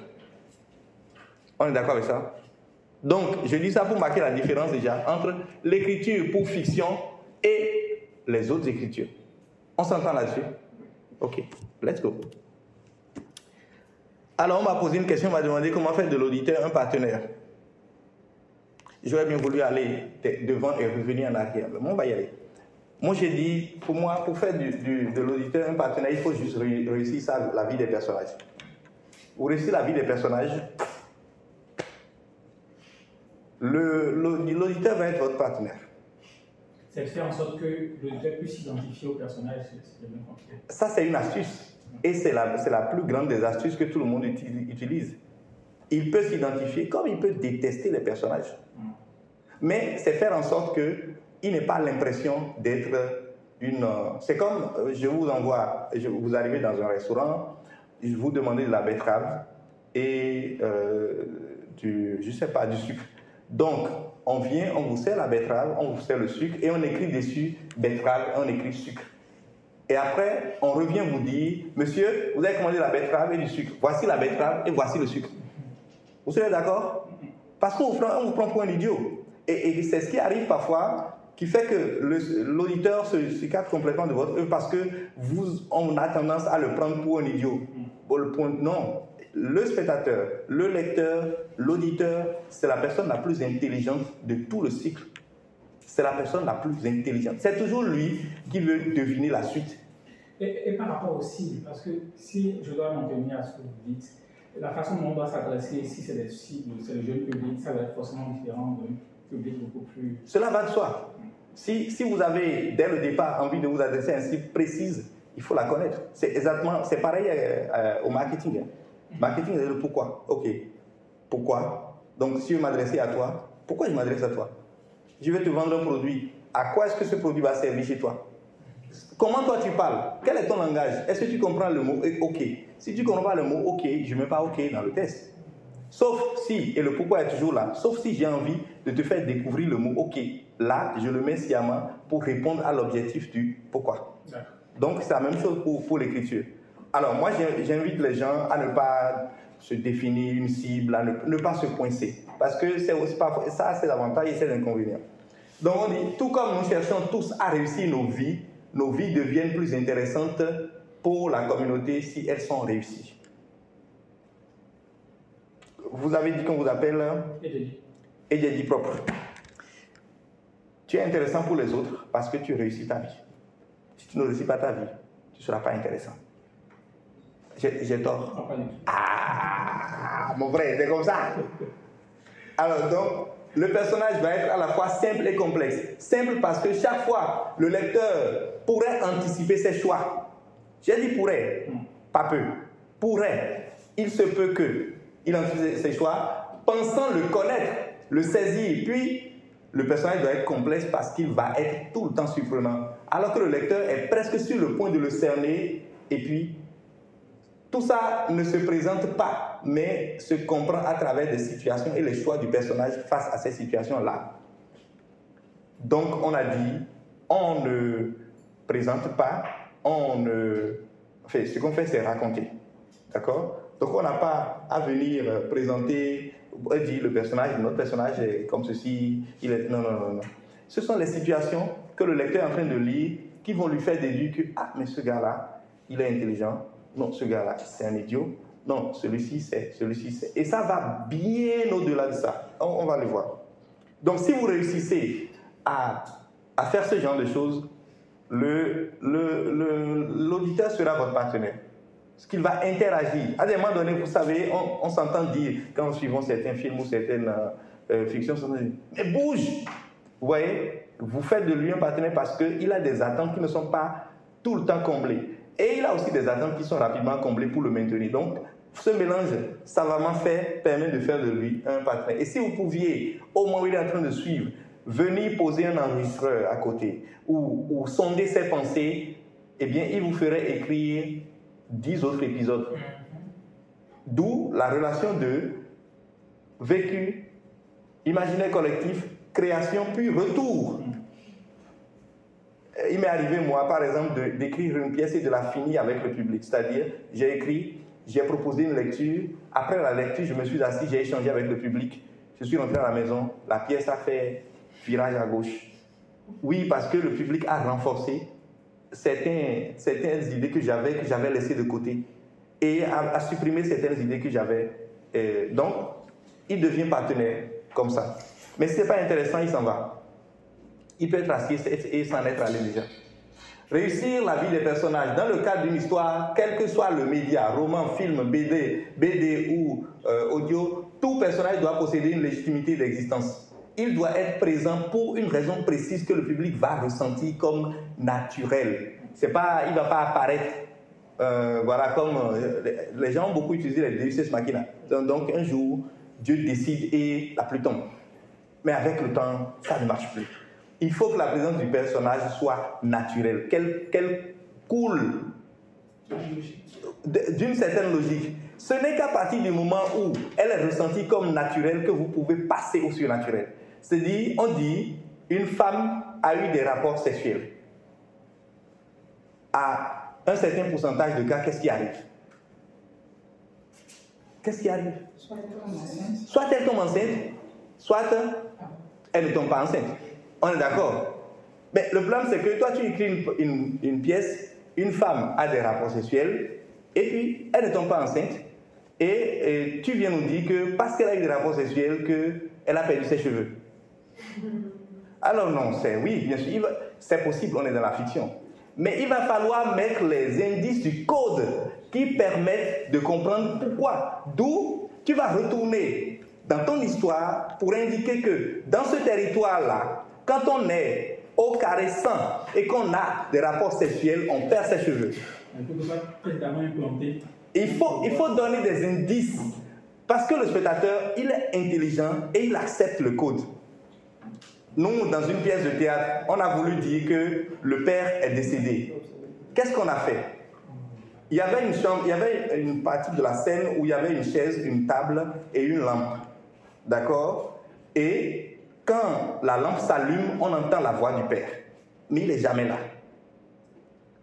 S1: On est d'accord avec ça? Donc, je dis ça pour marquer la différence déjà entre l'écriture pour fiction et les autres écritures. On s'entend là-dessus? Ok, let's go. Alors, on m'a posé une question, on m'a demandé comment faire de l'auditeur un partenaire. J'aurais bien voulu aller de- devant et revenir en arrière. Mais on va y aller. Moi, j'ai dit, pour moi, pour faire du- du- de l'auditeur un partenaire, il faut juste ré- réussir ça, la vie des personnages. Vous réussissez la vie des personnages, l'auditeur va être votre partenaire.
S5: C'est de faire en sorte que l'auditeur puisse s'identifier au personnage, c'est bien.
S1: Ça, c'est une astuce. Et c'est la, la plus grande des astuces que tout le monde uti- utilise. Il peut s'identifier comme il peut détester les personnages. Mais c'est faire en sorte qu'il n'ait pas l'impression d'être une... euh, C'est comme, euh, je vous envoie, vous arrivez dans un restaurant, je vous demandez de la betterave et euh, du, je sais pas, du sucre. Donc, on vient, on vous sert la betterave, on vous sert le sucre et on écrit dessus betterave, on écrit sucre. Et après, on revient vous dire, monsieur, vous avez commandé la betterave et du sucre. Voici la betterave et voici le sucre. Vous serez d'accord? Parce qu'on vous prend pour un idiot. Et, c'est ce qui arrive parfois qui fait que le- l'auditeur se s'écarte complètement de votre œuvre parce que vous, on a tendance à le prendre pour un idiot. Bon, le point- non. Le spectateur, le lecteur, l'auditeur, c'est la personne la plus intelligente de tout le cycle. C'est la personne la plus intelligente. C'est toujours lui qui veut deviner la suite.
S5: Et, par rapport cibles, parce que si je dois m'en tenir à ce que vous dites, la façon dont on doit s'adresser, si c'est cibles, c'est le jeune public, ça va être forcément différent d'un
S1: Cela va de soi. Si, si vous avez, dès le départ, envie de vous adresser à une cible précise, il faut la connaître. C'est exactement, c'est pareil euh, euh, au marketing. hein. Marketing, c'est le pourquoi. Ok. Pourquoi? Donc, si je m'adresser à toi, pourquoi je m'adresse à toi? Je vais te vendre un produit. À quoi est-ce que ce produit va servir chez toi? Comment toi tu parles? Quel est ton langage? Est-ce que tu comprends le mot? OK Si tu ne comprends pas le mot OK, je ne mets pas OK dans le test. Sauf si, et le pourquoi est toujours là, sauf si j'ai envie de te faire découvrir le mot OK. Là, je le mets sciemment pour répondre à l'objectif du pourquoi. Donc, c'est la même chose pour, pour l'écriture. Alors, moi, j'invite les gens à ne pas se définir une cible, à ne, ne pas se coincer. Parce que c'est ça, c'est l'avantage et c'est l'inconvénient. Donc, on dit, tout comme nous cherchons tous à réussir nos vies, nos vies deviennent plus intéressantes pour la communauté si elles sont réussies. Vous avez dit qu'on vous appelle
S5: dire,
S1: et j'ai dit propre. Tu es intéressant pour les autres parce que tu réussis ta vie. Si tu ne réussis pas ta vie, tu ne seras pas intéressant. J'ai tort. Ah, mon frère, c'est comme ça. Alors donc, le personnage va être à la fois simple et complexe. Simple parce que chaque fois, le lecteur pourrait anticiper ses choix. J'ai dit pourrait, pas peu. Pourrait. Il se peut que il anticipe ses choix, pensant le connaître, le saisir. Puis, le personnage doit être complexe parce qu'il va être tout le temps surprenant. Alors que le lecteur est presque sur le point de le cerner. Et puis, tout ça ne se présente pas, mais se comprend à travers des situations et les choix du personnage face à ces situations-là. Donc, on a dit, on ne présente pas, on ne... Enfin, ce qu'on fait, c'est raconter. D'accord? Donc, on n'a pas à venir présenter, dire le personnage, notre personnage est comme ceci, il est... Non, non, non, non. Ce sont les situations que le lecteur est en train de lire qui vont lui faire déduire que, ah, mais ce gars-là, il est intelligent, non, ce gars-là, c'est un idiot. Non, celui-ci, c'est, celui-ci, c'est. Et ça va bien au-delà de ça. On, va le voir. Donc, si vous réussissez à, à faire ce genre de choses, le, le, l'auditeur sera votre partenaire. Parce qu'il va interagir. À des moments donnés, vous savez, on, s'entend dire, quand nous suivons certains films ou certaines euh, euh fictions, mais bouge Vous voyez Vous faites de lui un partenaire parce qu'il a des attentes qui ne sont pas tout le temps comblées. Et il a aussi des attentes qui sont rapidement comblées pour le maintenir. Donc, ce mélange savamment fait permet de faire de lui un partenaire. Et si vous pouviez, au moment où il est en train de suivre, venir poser un enregistreur à côté ou, sonder ses pensées, eh bien, il vous ferait écrire dix autres épisodes. D'où la relation de vécu, imaginaire collectif, création, puis retour il m'est arrivé, moi, par exemple, d'écrire une pièce et de la finir avec le public. C'est-à-dire, j'ai écrit, j'ai proposé une lecture. Après la lecture, je me suis assis, j'ai échangé avec le public. Je suis rentré à la maison, la pièce a fait virage à gauche. Oui, parce que le public a renforcé certaines, idées que j'avais, que j'avais laissées de côté, et a, supprimé certaines idées que j'avais. donc, il devient partenaire comme ça. Mais si ce n'est pas intéressant, il s'en va il peut être assis et s'en être allé déjà. Réussir la vie des personnages dans le cadre d'une histoire, quel que soit le média, roman, film, BD, BD ou euh, audio, tout personnage doit posséder une légitimité d'existence. Il doit être présent pour une raison précise que le public va ressentir comme naturelle. C'est pas, il va pas apparaître, euh, voilà, comme euh, les gens ont beaucoup utilisé les Deus machina. Donc un jour, Dieu décide et la pluie tombe. Mais avec le temps, ça ne marche plus il faut que la présence du personnage soit naturelle, qu'elle coule d'une certaine logique. Ce n'est qu'à partir du moment où elle est ressentie comme naturelle que vous pouvez passer au surnaturel. C'est-à-dire, on dit, une femme a eu des rapports sexuels. À un certain pourcentage de cas, qu'est-ce qui arrive? Qu'est-ce qui arrive? Soit elle tombe enceinte, soit elle ne tombe pas enceinte. On est d'accord? Mais le problème, c'est que toi, tu écris une, pièce, une femme a des rapports sexuels, et puis elle ne tombe pas enceinte, et, tu viens nous dire que parce qu'elle a eu des rapports sexuels, qu'elle a perdu ses cheveux. Alors non, c'est oui, bien sûr, c'est possible, on est dans la fiction. Mais il va falloir mettre les indices du code qui permettent de comprendre pourquoi. D'où tu vas retourner dans ton histoire pour indiquer que dans ce territoire-là, quand on est au carré 100 et qu'on a des rapports sexuels, on perd ses cheveux. Il faut, il faut donner des indices parce que le spectateur, il est intelligent et il accepte le code. Nous, dans une pièce de théâtre, on a voulu dire que le père est décédé. Qu'est-ce qu'on a fait? Il y, avait une partie de la scène où il y avait une chaise, une table et une lampe. D'accord? Et quand la lampe s'allume, on entend la voix du Père. Mais il n'est jamais là.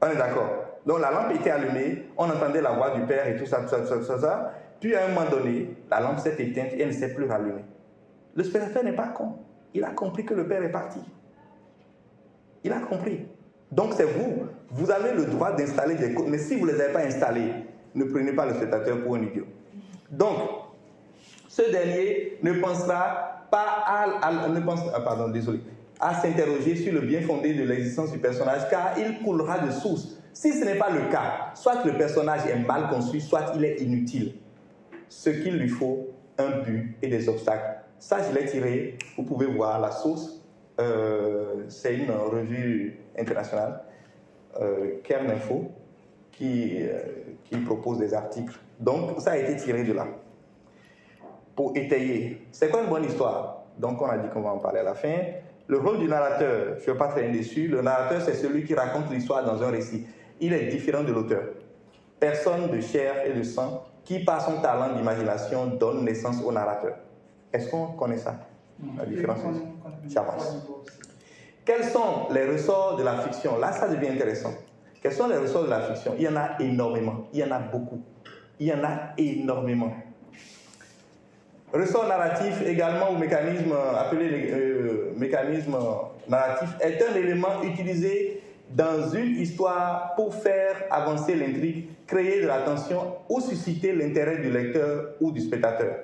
S1: On est d'accord? Donc la lampe était allumée, on entendait la voix du Père et tout ça, tout ça, tout ça, tout ça. Puis à un moment donné, la lampe s'est éteinte et elle ne s'est plus rallumée. Le spectateur n'est pas con. Il a compris que le Père est parti. Il a compris. Donc c'est vous. Vous avez le droit d'installer des codes. Mais si vous ne les avez pas installés, ne prenez pas le spectateur pour un idiot. Donc, ce dernier ne pensera pas à, ne ah, à s'interroger sur le bien fondé de l'existence du personnage, car il coulera de source. Si ce n'est pas le cas, soit le personnage est mal construit, soit il est inutile. Ce qu'il lui faut, un but et des obstacles. Ça, je l'ai tiré. Vous pouvez voir la source. Euh, c'est une revue internationale, euh, Kern Info, qui, euh, qui propose des articles. Donc, ça a été tiré de là pour étayer. C'est quoi une bonne histoire? Donc on a dit qu'on va en parler à la fin. Le rôle du narrateur, je ne vais pas traîner dessus. Le narrateur, c'est celui qui raconte l'histoire dans un récit. Il est différent de l'auteur. Personne de chair et de sang qui, par son talent d'imagination, donne naissance au narrateur. Est-ce qu'on connaît ça La différence J'avance. Quels sont les ressorts de la fiction? Là, ça devient intéressant. Quels sont les ressorts de la fiction? Il y en a énormément. Il y en a beaucoup. Il y en a énormément. Ressort narratif également ou mécanisme appelé euh, mécanisme narratif est un élément utilisé dans une histoire pour faire avancer l'intrigue, créer de l'attention ou susciter l'intérêt du lecteur ou du spectateur.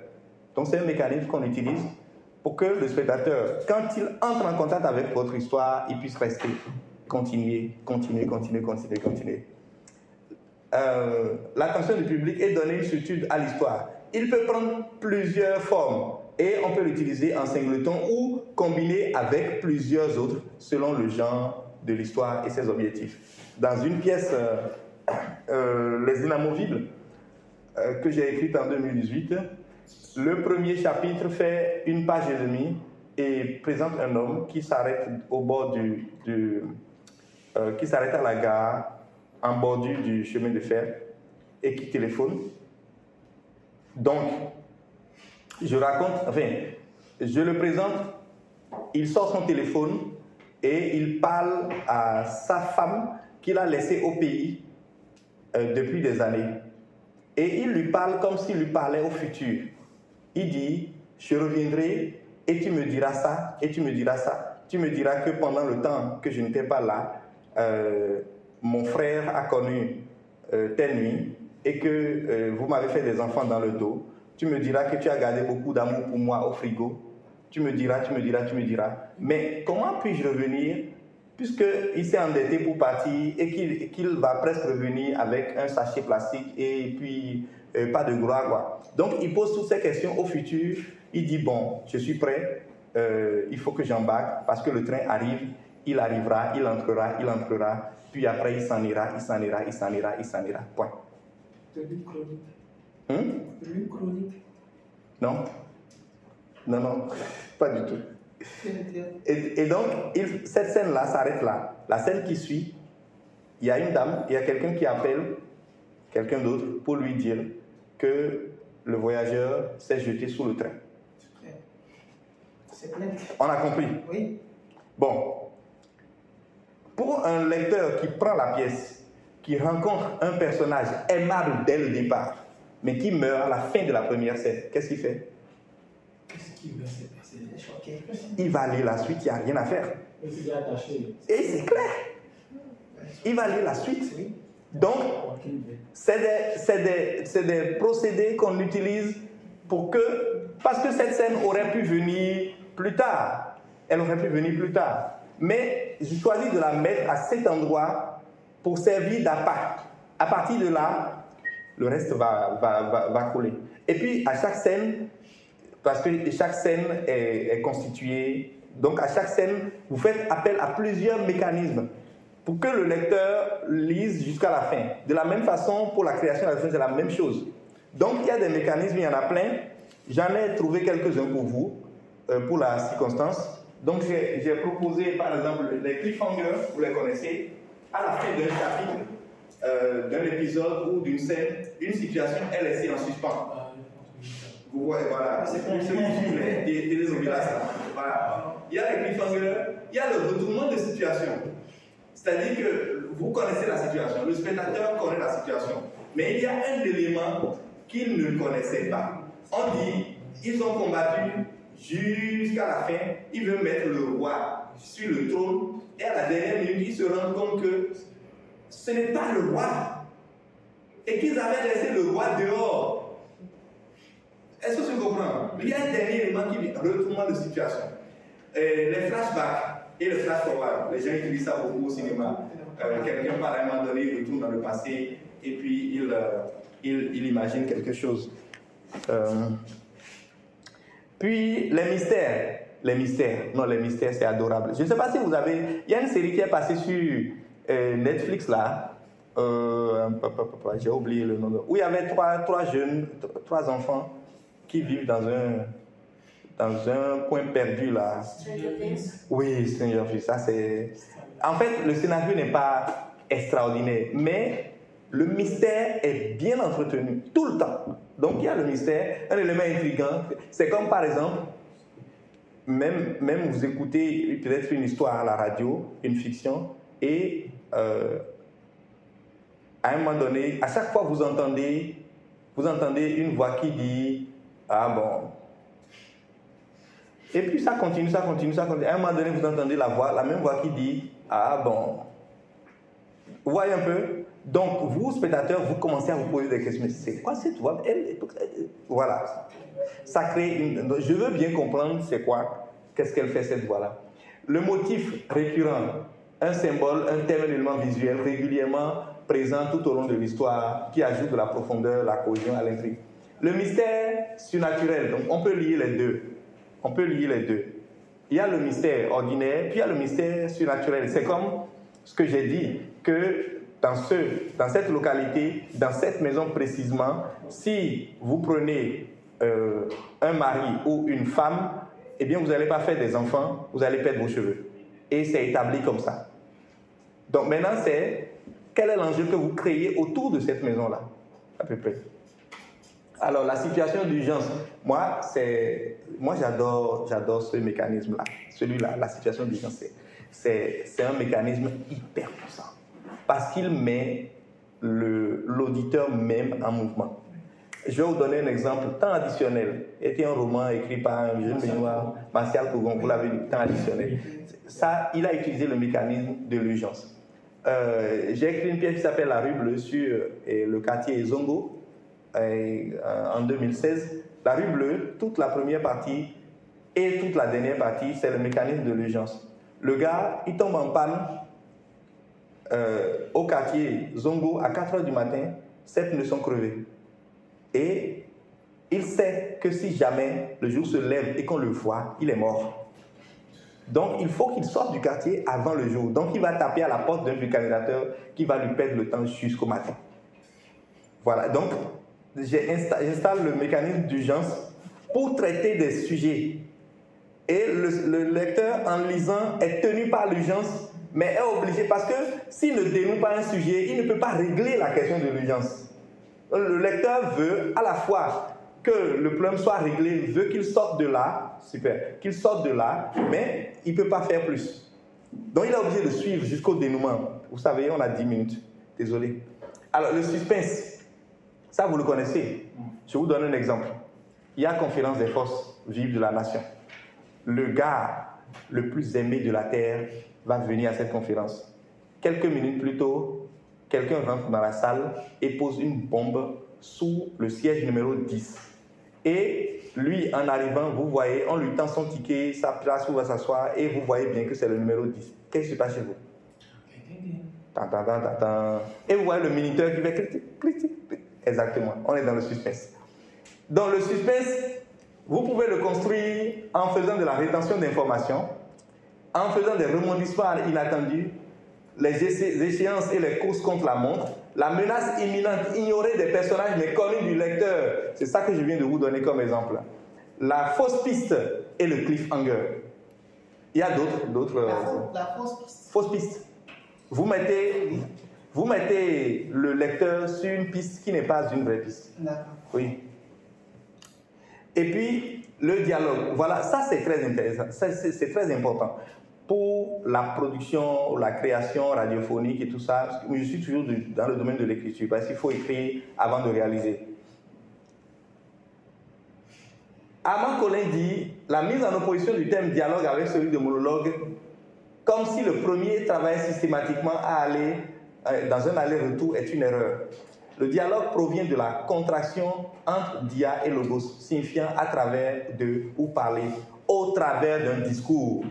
S1: Donc c'est un mécanisme qu'on utilise pour que le spectateur, quand il entre en contact avec votre histoire, il puisse rester, continuer, continuer, continuer, continuer, continuer. Euh, l'attention du public est donnée une structure à l'histoire. Il peut prendre plusieurs formes et on peut l'utiliser en singleton ou combiner avec plusieurs autres selon le genre de l'histoire et ses objectifs. Dans une pièce, euh, euh, Les Inamovibles, que j'ai écrite en 2018, le premier chapitre fait une page et demie et présente un homme qui s'arrête au bord du, qui s'arrête à la gare en bordure du chemin de fer et qui téléphone. Donc, je raconte, enfin, je le présente, il sort son téléphone et il parle à sa femme qu'il a laissée au pays euh, depuis des années. Et il lui parle comme s'il lui parlait au futur. Il dit, je reviendrai et tu me diras ça, et tu me diras ça. Tu me diras que pendant le temps que je n'étais pas là, euh, mon frère a connu euh, telle nuit et que euh, vous m'avez fait des enfants dans le dos, tu me diras que tu as gardé beaucoup d'amour pour moi au frigo. Tu me diras, tu me diras, tu me diras. Mais comment puis-je revenir puisqu'il s'est endetté pour partir et qu'il va presque revenir avec un sachet plastique et puis euh, pas de gloire. Donc il pose toutes ces questions au futur. Il dit, bon, je suis prêt, il faut que j'embarque parce que le train arrive, il arrivera, il entrera, il entrera. Puis après, il s'en ira, il s'en ira, il s'en ira, il s'en ira. Point.
S2: chronique.
S1: Hum?
S2: chronique.
S1: Non. Non, non, pas du tout. Et, donc, cette scène-là s'arrête là. La scène qui suit, il y a une dame, il y a quelqu'un qui appelle quelqu'un d'autre pour lui dire que le voyageur s'est jeté sous le train.
S4: C'est clair.
S1: On a compris
S4: Oui.
S1: Bon, pour un lecteur qui prend la pièce, qui rencontre un personnage aimable dès le départ, mais qui meurt à la fin de la première scène, qu'est-ce qu'il fait?
S5: Qu'est-ce qu'il va se passer
S1: Il va lire la suite, il n'y a rien à faire. Et c'est clair. Il va lire la suite. Donc, c'est des, procédés qu'on utilise pour que, parce que cette scène aurait pu venir plus tard. Elle aurait pu venir plus tard mais j'ai choisi de la mettre à cet endroit pour servir d'appât. À partir de là, le reste va, coller. Et puis, à chaque scène, parce que chaque scène est, constituée, donc à chaque scène, vous faites appel à plusieurs mécanismes pour que le lecteur lise jusqu'à la fin. De la même façon, pour la création de la fin, c'est la même chose. Donc, il y a des mécanismes, il y en a plein. J'en ai trouvé quelques-uns pour vous, euh, pour la circonstance. Donc j'ai proposé par exemple les cliffhangers, vous les connaissez, à la fin d'un chapitre, euh, d'un épisode ou d'une scène, une situation est laissée en suspens. Vous voyez, voilà, c'est pour ceux qui les télénovelas. Voilà. Il y a les cliffhangers, il y a le retournement de situation. C'est-à-dire que vous connaissez la situation, le spectateur connaît la situation, mais il y a un élément qu'il ne connaissait pas. On dit, ils ont combattu jusqu'à la fin, il veut mettre le roi sur le trône, et à la dernière minute, il se rend compte que ce n'est pas le roi, et qu'ils avaient laissé le roi dehors. Est-ce que tu comprends? Il y a un dernier élément qui vient, retournement de situation. les flashbacks et le flash-forward, les gens utilisent ça beaucoup au cinéma. Euh, quelqu'un, par un moment donné, retourne dans le passé, et puis il, euh, il, il imagine quelque chose. Euh, puis les mystères. Les mystères. Non, les mystères, c'est adorable. Je ne sais pas si vous avez. Il y a une série qui est passée sur euh, Netflix là. J'ai oublié le nom. Où il y avait trois, trois jeunes, trois enfants qui vivent dans un. Dans un coin perdu là. Oui, Stranger Things, ça c'est. En fait, le scénario n'est pas extraordinaire, mais le mystère est bien entretenu tout le temps. Donc il y a le mystère, un élément intriguant. C'est comme par exemple, même, même vous écoutez peut-être une histoire à la radio, une fiction, et euh, à un moment donné, à chaque fois vous entendez, vous entendez une voix qui dit Ah bon. Et puis ça continue, ça continue, ça continue. À un moment donné, vous entendez la voix, la même voix qui dit Ah bon. Vous voyez un peu? Donc, vous, spectateurs, vous commencez à vous poser des questions. C'est quoi cette voix? Elle- Voilà. Ça crée une. Je veux bien comprendre c'est quoi, qu'est-ce qu'elle fait cette voix-là. Le motif récurrent, un symbole, un thème, élément visuel régulièrement présent tout au long de l'histoire qui ajoute de la profondeur, la cohésion à l'intrigue. Le mystère surnaturel, donc on peut lier les deux. On peut lier les deux. Il y a le mystère ordinaire, puis il y a le mystère surnaturel. C'est comme ce que j'ai dit, que dans, ce, dans cette localité, dans cette maison précisément, si vous prenez euh, un mari ou une femme, eh bien vous n'allez pas faire des enfants, vous allez perdre vos cheveux. Et c'est établi comme ça. Donc maintenant, c'est quel est l'enjeu que vous créez autour de cette maison-là, à peu près? Alors la situation d'urgence, moi, c'est, moi j'adore, j'adore ce mécanisme-là, celui-là, la situation d'urgence, c'est, c'est, un mécanisme hyper puissant parce qu'il met le, l'auditeur même en mouvement. Je vais vous donner un exemple, temps additionnel. Était un roman écrit par un jeune Béninois, Martial Kougon, vous l'avez dit, temps additionnel. Ça, il a utilisé le mécanisme de l'urgence. Euh, j'ai écrit une pièce qui s'appelle La rue bleue sur euh, le quartier Zongo euh, en 2016. La rue bleue, toute la première partie et toute la dernière partie, c'est le mécanisme de l'urgence. Le gars, il tombe en panne euh, au quartier Zongo à 4 heures du matin, ses pneus sont crevés. Et il sait que si jamais le jour se lève et qu'on le voit, il est mort. Donc il faut qu'il sorte du quartier avant le jour. Donc il va taper à la porte d'un vulcanisateur qui va lui perdre le temps jusqu'au matin. Voilà, donc j'installe le mécanisme d'urgence pour traiter des sujets. Et le, le lecteur, en lisant, est tenu par l'urgence, mais est obligé, parce que s'il ne dénoue pas un sujet, il ne peut pas régler la question de l'urgence. Le lecteur veut à la fois que le problème soit réglé, veut qu'il sorte de là, super, qu'il sorte de là, mais il ne peut pas faire plus. Donc il est obligé de suivre jusqu'au dénouement. Vous savez, on a 10 minutes. Désolé. Alors le suspense, ça vous le connaissez. Je vous donne un exemple. Il y a conférence des forces vives de la nation. Le gars le plus aimé de la terre va venir à cette conférence. Quelques minutes plus tôt, quelqu'un rentre dans la salle et pose une bombe sous le siège numéro 10. Et lui, en arrivant, vous voyez, on lui tend son ticket, sa place où il va s'asseoir, et vous voyez bien que c'est le numéro 10. Qu'est-ce qui se passe chez vous? Et vous voyez le minuteur qui fait critique, critique, critique. Exactement, on est dans le suspense. Dans le suspense, vous pouvez le construire en faisant de la rétention d'informations, en faisant des rebondissements inattendus, les échéances et les courses contre la montre, la menace imminente, ignorer des personnages mais connus du lecteur. C'est ça que je viens de vous donner comme exemple. La fausse piste et le cliffhanger. Il y a d'autres, d'autres.
S4: La, fausse- la fausse piste.
S1: fausse piste. Vous mettez, vous mettez le lecteur sur une piste qui n'est pas une vraie piste.
S4: D'accord.
S1: Oui. Et puis, le dialogue. Voilà, ça c'est très intéressant. Ça, C'est très important pour la production, la création radiophonique et tout ça. Je suis toujours dans le domaine de l'écriture parce qu'il faut écrire avant de réaliser. Armand Collin dit la mise en opposition du thème dialogue avec celui de monologue, comme si le premier travaillait systématiquement à aller dans un aller-retour, est une erreur. Le dialogue provient de la contraction entre dia et logos, signifiant à travers de ou parler, au travers d'un discours.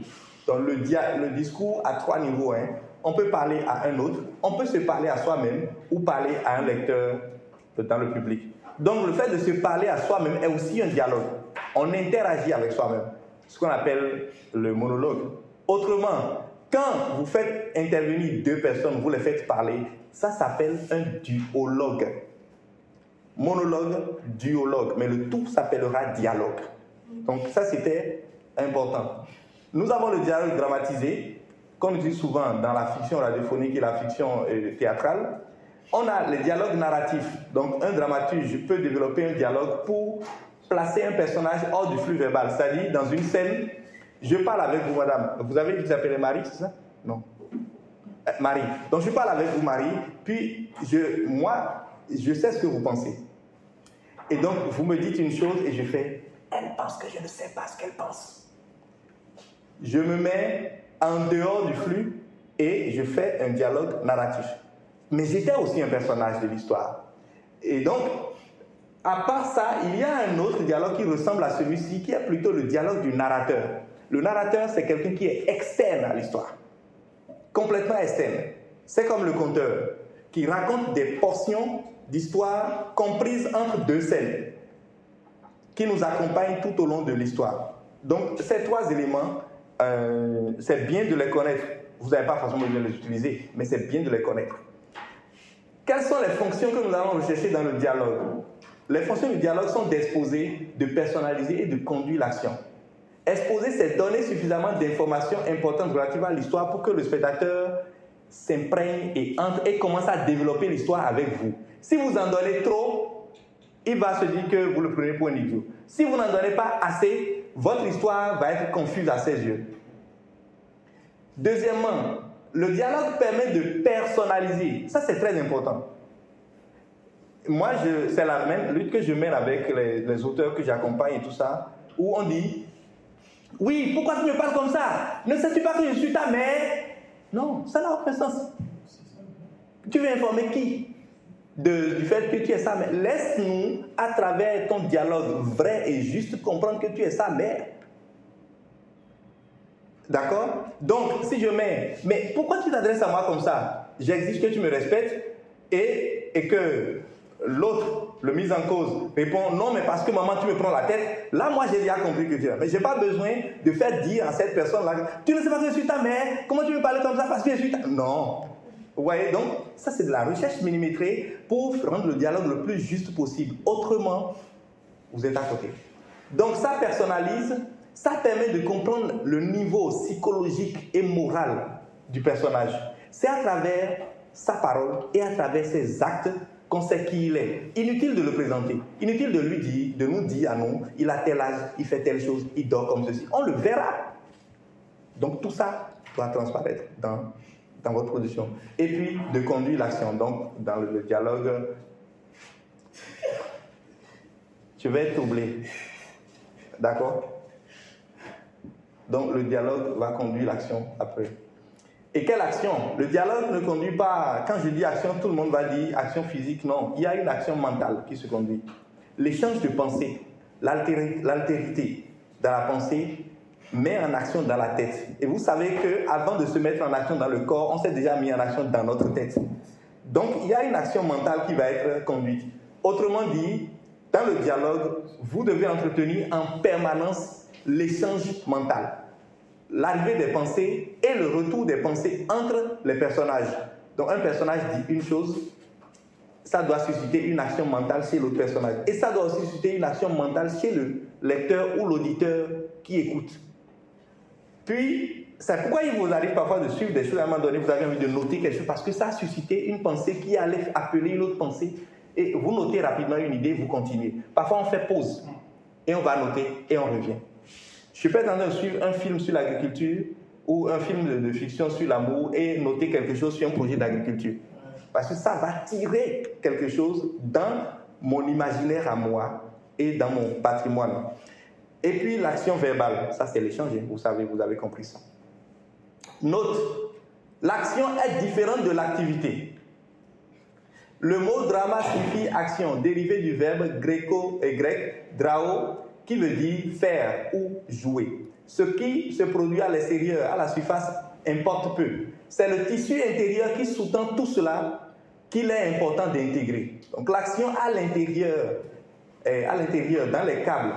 S1: Donc le, dia- le discours a trois niveaux. hein. On peut parler à un autre, on peut se parler à soi-même ou parler à un lecteur dans le public. Donc le fait de se parler à soi-même est aussi un dialogue. On interagit avec soi-même, ce qu'on appelle le monologue. Autrement, quand vous faites intervenir deux personnes, vous les faites parler, ça s'appelle un duologue. Monologue, duologue, mais le tout s'appellera dialogue. Donc ça, c'était important. Nous avons le dialogue dramatisé, qu'on utilise souvent dans la fiction radiophonique et la fiction euh, théâtrale. On a les dialogues narratifs. Donc un dramaturge peut développer un dialogue pour placer un personnage hors du flux verbal. C'est-à-dire, dans une scène, je parle avec vous, madame. Vous avez dit que vous appelez Marie, c'est ça? Non. Euh, Marie. Donc je parle avec vous, Marie, puis je, moi, je sais ce que vous pensez. Et donc, vous me dites une chose et je fais, elle pense que je ne sais pas ce qu'elle pense. Je me mets en dehors du flux et je fais un dialogue narratif. Mais j'étais aussi un personnage de l'histoire. Et donc, à part ça, il y a un autre dialogue qui ressemble à celui-ci, qui est plutôt le dialogue du narrateur. Le narrateur, c'est quelqu'un qui est externe à l'histoire, complètement externe. C'est comme le conteur, qui raconte des portions d'histoire comprises entre deux scènes, qui nous accompagnent tout au long de l'histoire. Donc, ces trois éléments, euh, c'est bien de les connaître. Vous n'avez pas forcément besoin de les utiliser, mais c'est bien de les connaître. Quelles sont les fonctions que nous allons rechercher dans le dialogue? Les fonctions du dialogue sont d'exposer, de personnaliser et de conduire l'action. Exposer, c'est donner suffisamment d'informations importantes relatives à l'histoire pour que le spectateur s'imprègne et entre et commence à développer l'histoire avec vous. Si vous en donnez trop, il va se dire que vous le prenez pour un idiot. Si vous n'en donnez pas assez, votre histoire va être confuse à ses yeux. Deuxièmement, le dialogue permet de personnaliser. Ça, c'est très important. Moi, c'est la même lutte que je mène avec les, les auteurs que j'accompagne et tout ça, où on dit Oui, pourquoi tu me parles comme ça? Ne sais-tu pas que je suis ta mère? Non, ça n'a aucun sens. Tu veux informer qui? De, du fait que tu es sa mère. Laisse-nous, à travers ton dialogue vrai et juste, comprendre que tu es sa mère. D'accord? Donc, si je mets, mais pourquoi tu t'adresses à moi comme ça? J'exige que tu me respectes et, et que l'autre, le mis en cause, répond non, mais parce que maman, tu me prends la tête. Là, moi, j'ai déjà compris que tu es. Mais je n'ai pas besoin de faire dire à cette personne-là Tu ne sais pas que je suis ta mère. Comment tu veux parler comme ça parce que je suis ta? Non. Vous voyez, donc, ça, c'est de la recherche millimétrée pour rendre le dialogue le plus juste possible. Autrement, vous êtes à côté. Donc, ça personnalise ça permet de comprendre le niveau psychologique et moral du personnage. C'est à travers sa parole et à travers ses actes qu'on sait qui il est. Inutile de le présenter. Inutile de lui dire, de nous dire à nous, il a tel âge, il fait telle chose, il dort comme ceci. On le verra. Donc tout ça doit transparaître dans, dans votre production. Et puis de conduire l'action. Donc dans le, dialogue, je vais être troublé. D'accord? Donc le dialogue va conduire l'action après. Et quelle action? Le dialogue ne conduit pas, quand je dis action, tout le monde va dire action physique, non. Il y a une action mentale qui se conduit. L'échange de pensée, l'altérité dans la pensée met en action dans la tête. Et vous savez qu'avant de se mettre en action dans le corps, on s'est déjà mis en action dans notre tête. Donc il y a une action mentale qui va être conduite. Autrement dit, dans le dialogue, vous devez entretenir en permanence l'échange mental, l'arrivée des pensées et le retour des pensées entre les personnages. Donc un personnage dit une chose, ça doit susciter une action mentale chez l'autre personnage. Et ça doit aussi susciter une action mentale chez le lecteur ou l'auditeur qui écoute. Puis, c'est pourquoi il vous arrive parfois de suivre des choses à un moment donné, vous avez envie de noter quelque chose, parce que ça a suscité une pensée qui allait appeler une autre pensée. Et vous notez rapidement une idée, vous continuez. Parfois, on fait pause et on va noter et on revient. Je peux être en train de suivre un film sur l'agriculture ou un film de, fiction sur l'amour et noter quelque chose sur un projet d'agriculture. Parce que ça va tirer quelque chose dans mon imaginaire à moi et dans mon patrimoine. Et puis l'action verbale, ça c'est l'échange, hein. vous savez, vous avez compris ça. Note, l'action est différente de l'activité. Le mot drama signifie action, dérivé du verbe gréco et grec drao, qui veut dire faire ou jouer. Ce qui se produit à l'extérieur, à la surface, importe peu. C'est le tissu intérieur qui sous-tend tout cela qu'il est important d'intégrer. Donc l'action à l'intérieur, à l'intérieur, dans les câbles.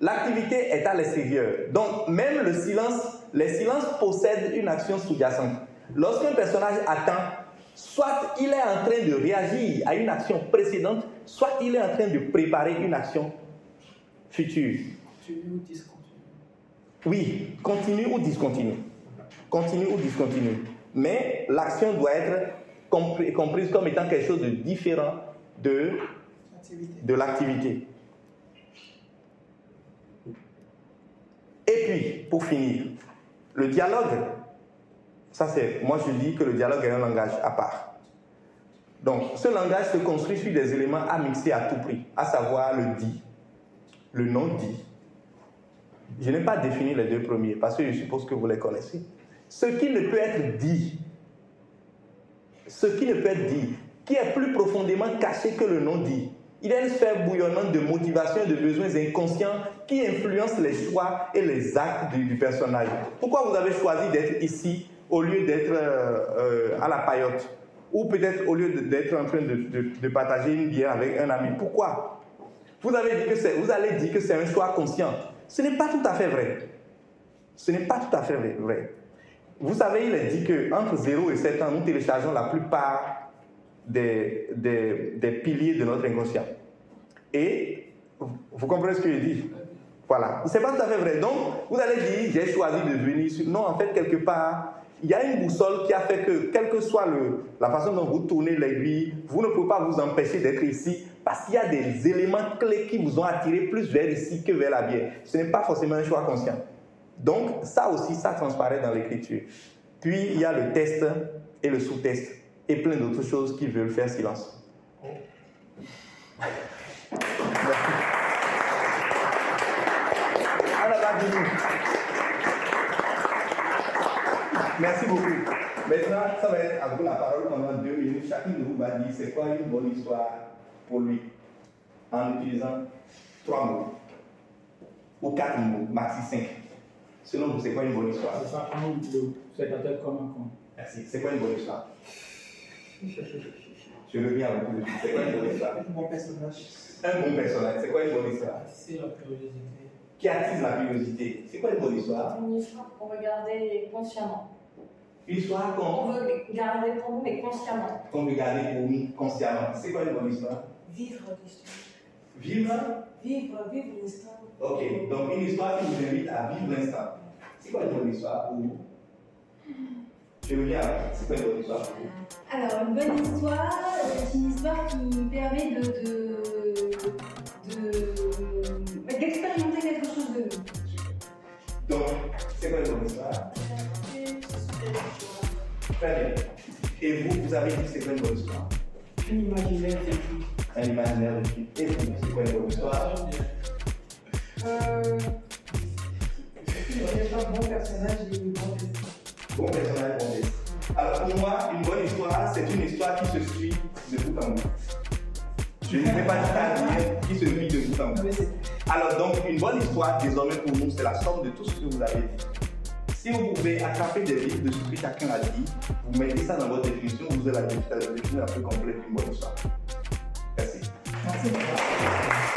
S1: L'activité est à l'extérieur. Donc même le silence, les silences possèdent une action sous-jacente. Lorsqu'un personnage attend, soit il est en train de réagir à une action précédente, soit il est en train de préparer une action futur.
S2: Continue ou discontinue?
S1: Oui, continue ou discontinue. Continue ou discontinue. Mais l'action doit être compri- comprise comme étant quelque chose de différent de l'activité. Et puis, pour finir, le dialogue, ça c'est, moi je dis que le dialogue est un langage à part. Donc, ce langage se construit sur des éléments à mixer à tout prix, à savoir le dit, le non dit. Je n'ai pas défini les deux premiers parce que je suppose que vous les connaissez. Ce qui ne peut être dit, ce qui ne peut être dit, qui est plus profondément caché que le non dit. Il y a une sphère bouillonnante de motivation et de besoins inconscients qui influencent les choix et les actes du, personnage. Pourquoi vous avez choisi d'être ici au lieu d'être euh, euh, à la paillote? Ou peut-être au lieu d'être en train de partager une bière avec un ami? Pourquoi? Vous, avez dit que vous allez dire que c'est un choix conscient. Ce n'est pas tout à fait vrai. Ce n'est pas tout à fait vrai. Vous savez, il est dit qu'entre 0 et 7 ans, nous téléchargeons la plupart des, des, des piliers de notre inconscient. Et vous- comprenez ce que je dis? Voilà. C'est pas tout à fait vrai. Donc, vous allez dire, j'ai choisi de venir. Non, en fait, quelque part, il y a une boussole qui a fait que, quelle que soit le, la façon dont vous tournez l'aiguille, vous ne pouvez pas vous empêcher d'être ici parce qu'il y a des éléments clés qui vous ont attiré plus vers ici que vers la bière. Ce n'est pas forcément un choix conscient. Donc, ça aussi, ça transparaît dans l'écriture. Puis, il y a le test et le sous-test et plein d'autres choses qui veulent faire silence. Merci beaucoup. Maintenant, ça va être à vous la parole pendant deux minutes. Chacun de vous va dire c'est quoi une bonne histoire pour lui en utilisant trois mots ou quatre mots, maxi cinq. Selon vous, c'est quoi une bonne histoire?
S5: C'est ça, spectateur comme un con.
S1: Merci. C'est quoi une bonne histoire? Je reviens à vous suite. C'est quoi une bonne histoire?
S4: Un bon personnage.
S1: Un bon personnage, c'est quoi une bonne histoire?
S5: C'est la curiosité.
S1: Qui attise la curiosité? C'est quoi une bonne histoire?
S3: Une histoire qu'on veut garder consciemment.
S1: Une histoire
S3: On
S1: qu'on
S3: veut garder pour nous, mais consciemment.
S1: qu'on veut garder pour nous consciemment. C'est quoi une bonne histoire?
S3: Vivre l'histoire.
S1: Vivre?
S3: Vivre, vivre l'histoire.
S1: Ok, donc une histoire qui vous invite à vivre l'instant. C'est quoi une bonne histoire pour vous? C'est quoi une bonne histoire pour vous?
S6: Alors, une bonne histoire, c'est une histoire qui permet de, de, de- d'expérimenter quelque chose de nouveau.
S1: Donc, c'est quoi une bonne histoire Très bien. Et vous, vous avez dit c'est quoi une bonne histoire
S2: Une imaginaire vécu.
S1: Un imaginaire de qui Et c'est quoi une bonne histoire
S2: bon personnage et une bonne histoire.
S1: Bon personnage, bon. Alors pour moi, une bonne histoire, c'est une histoire qui se suit de bout en bout. Je ne sais pas dire qui se suit de bout en bout. Alors donc, une bonne histoire, désormais pour nous, c'est la somme de tout ce que vous avez dit. Si vous pouvez attraper des livres de ce que chacun a dit, vous mettez ça dans votre définition, vous avez la définition la plus complète d'une bonne histoire. Thank you.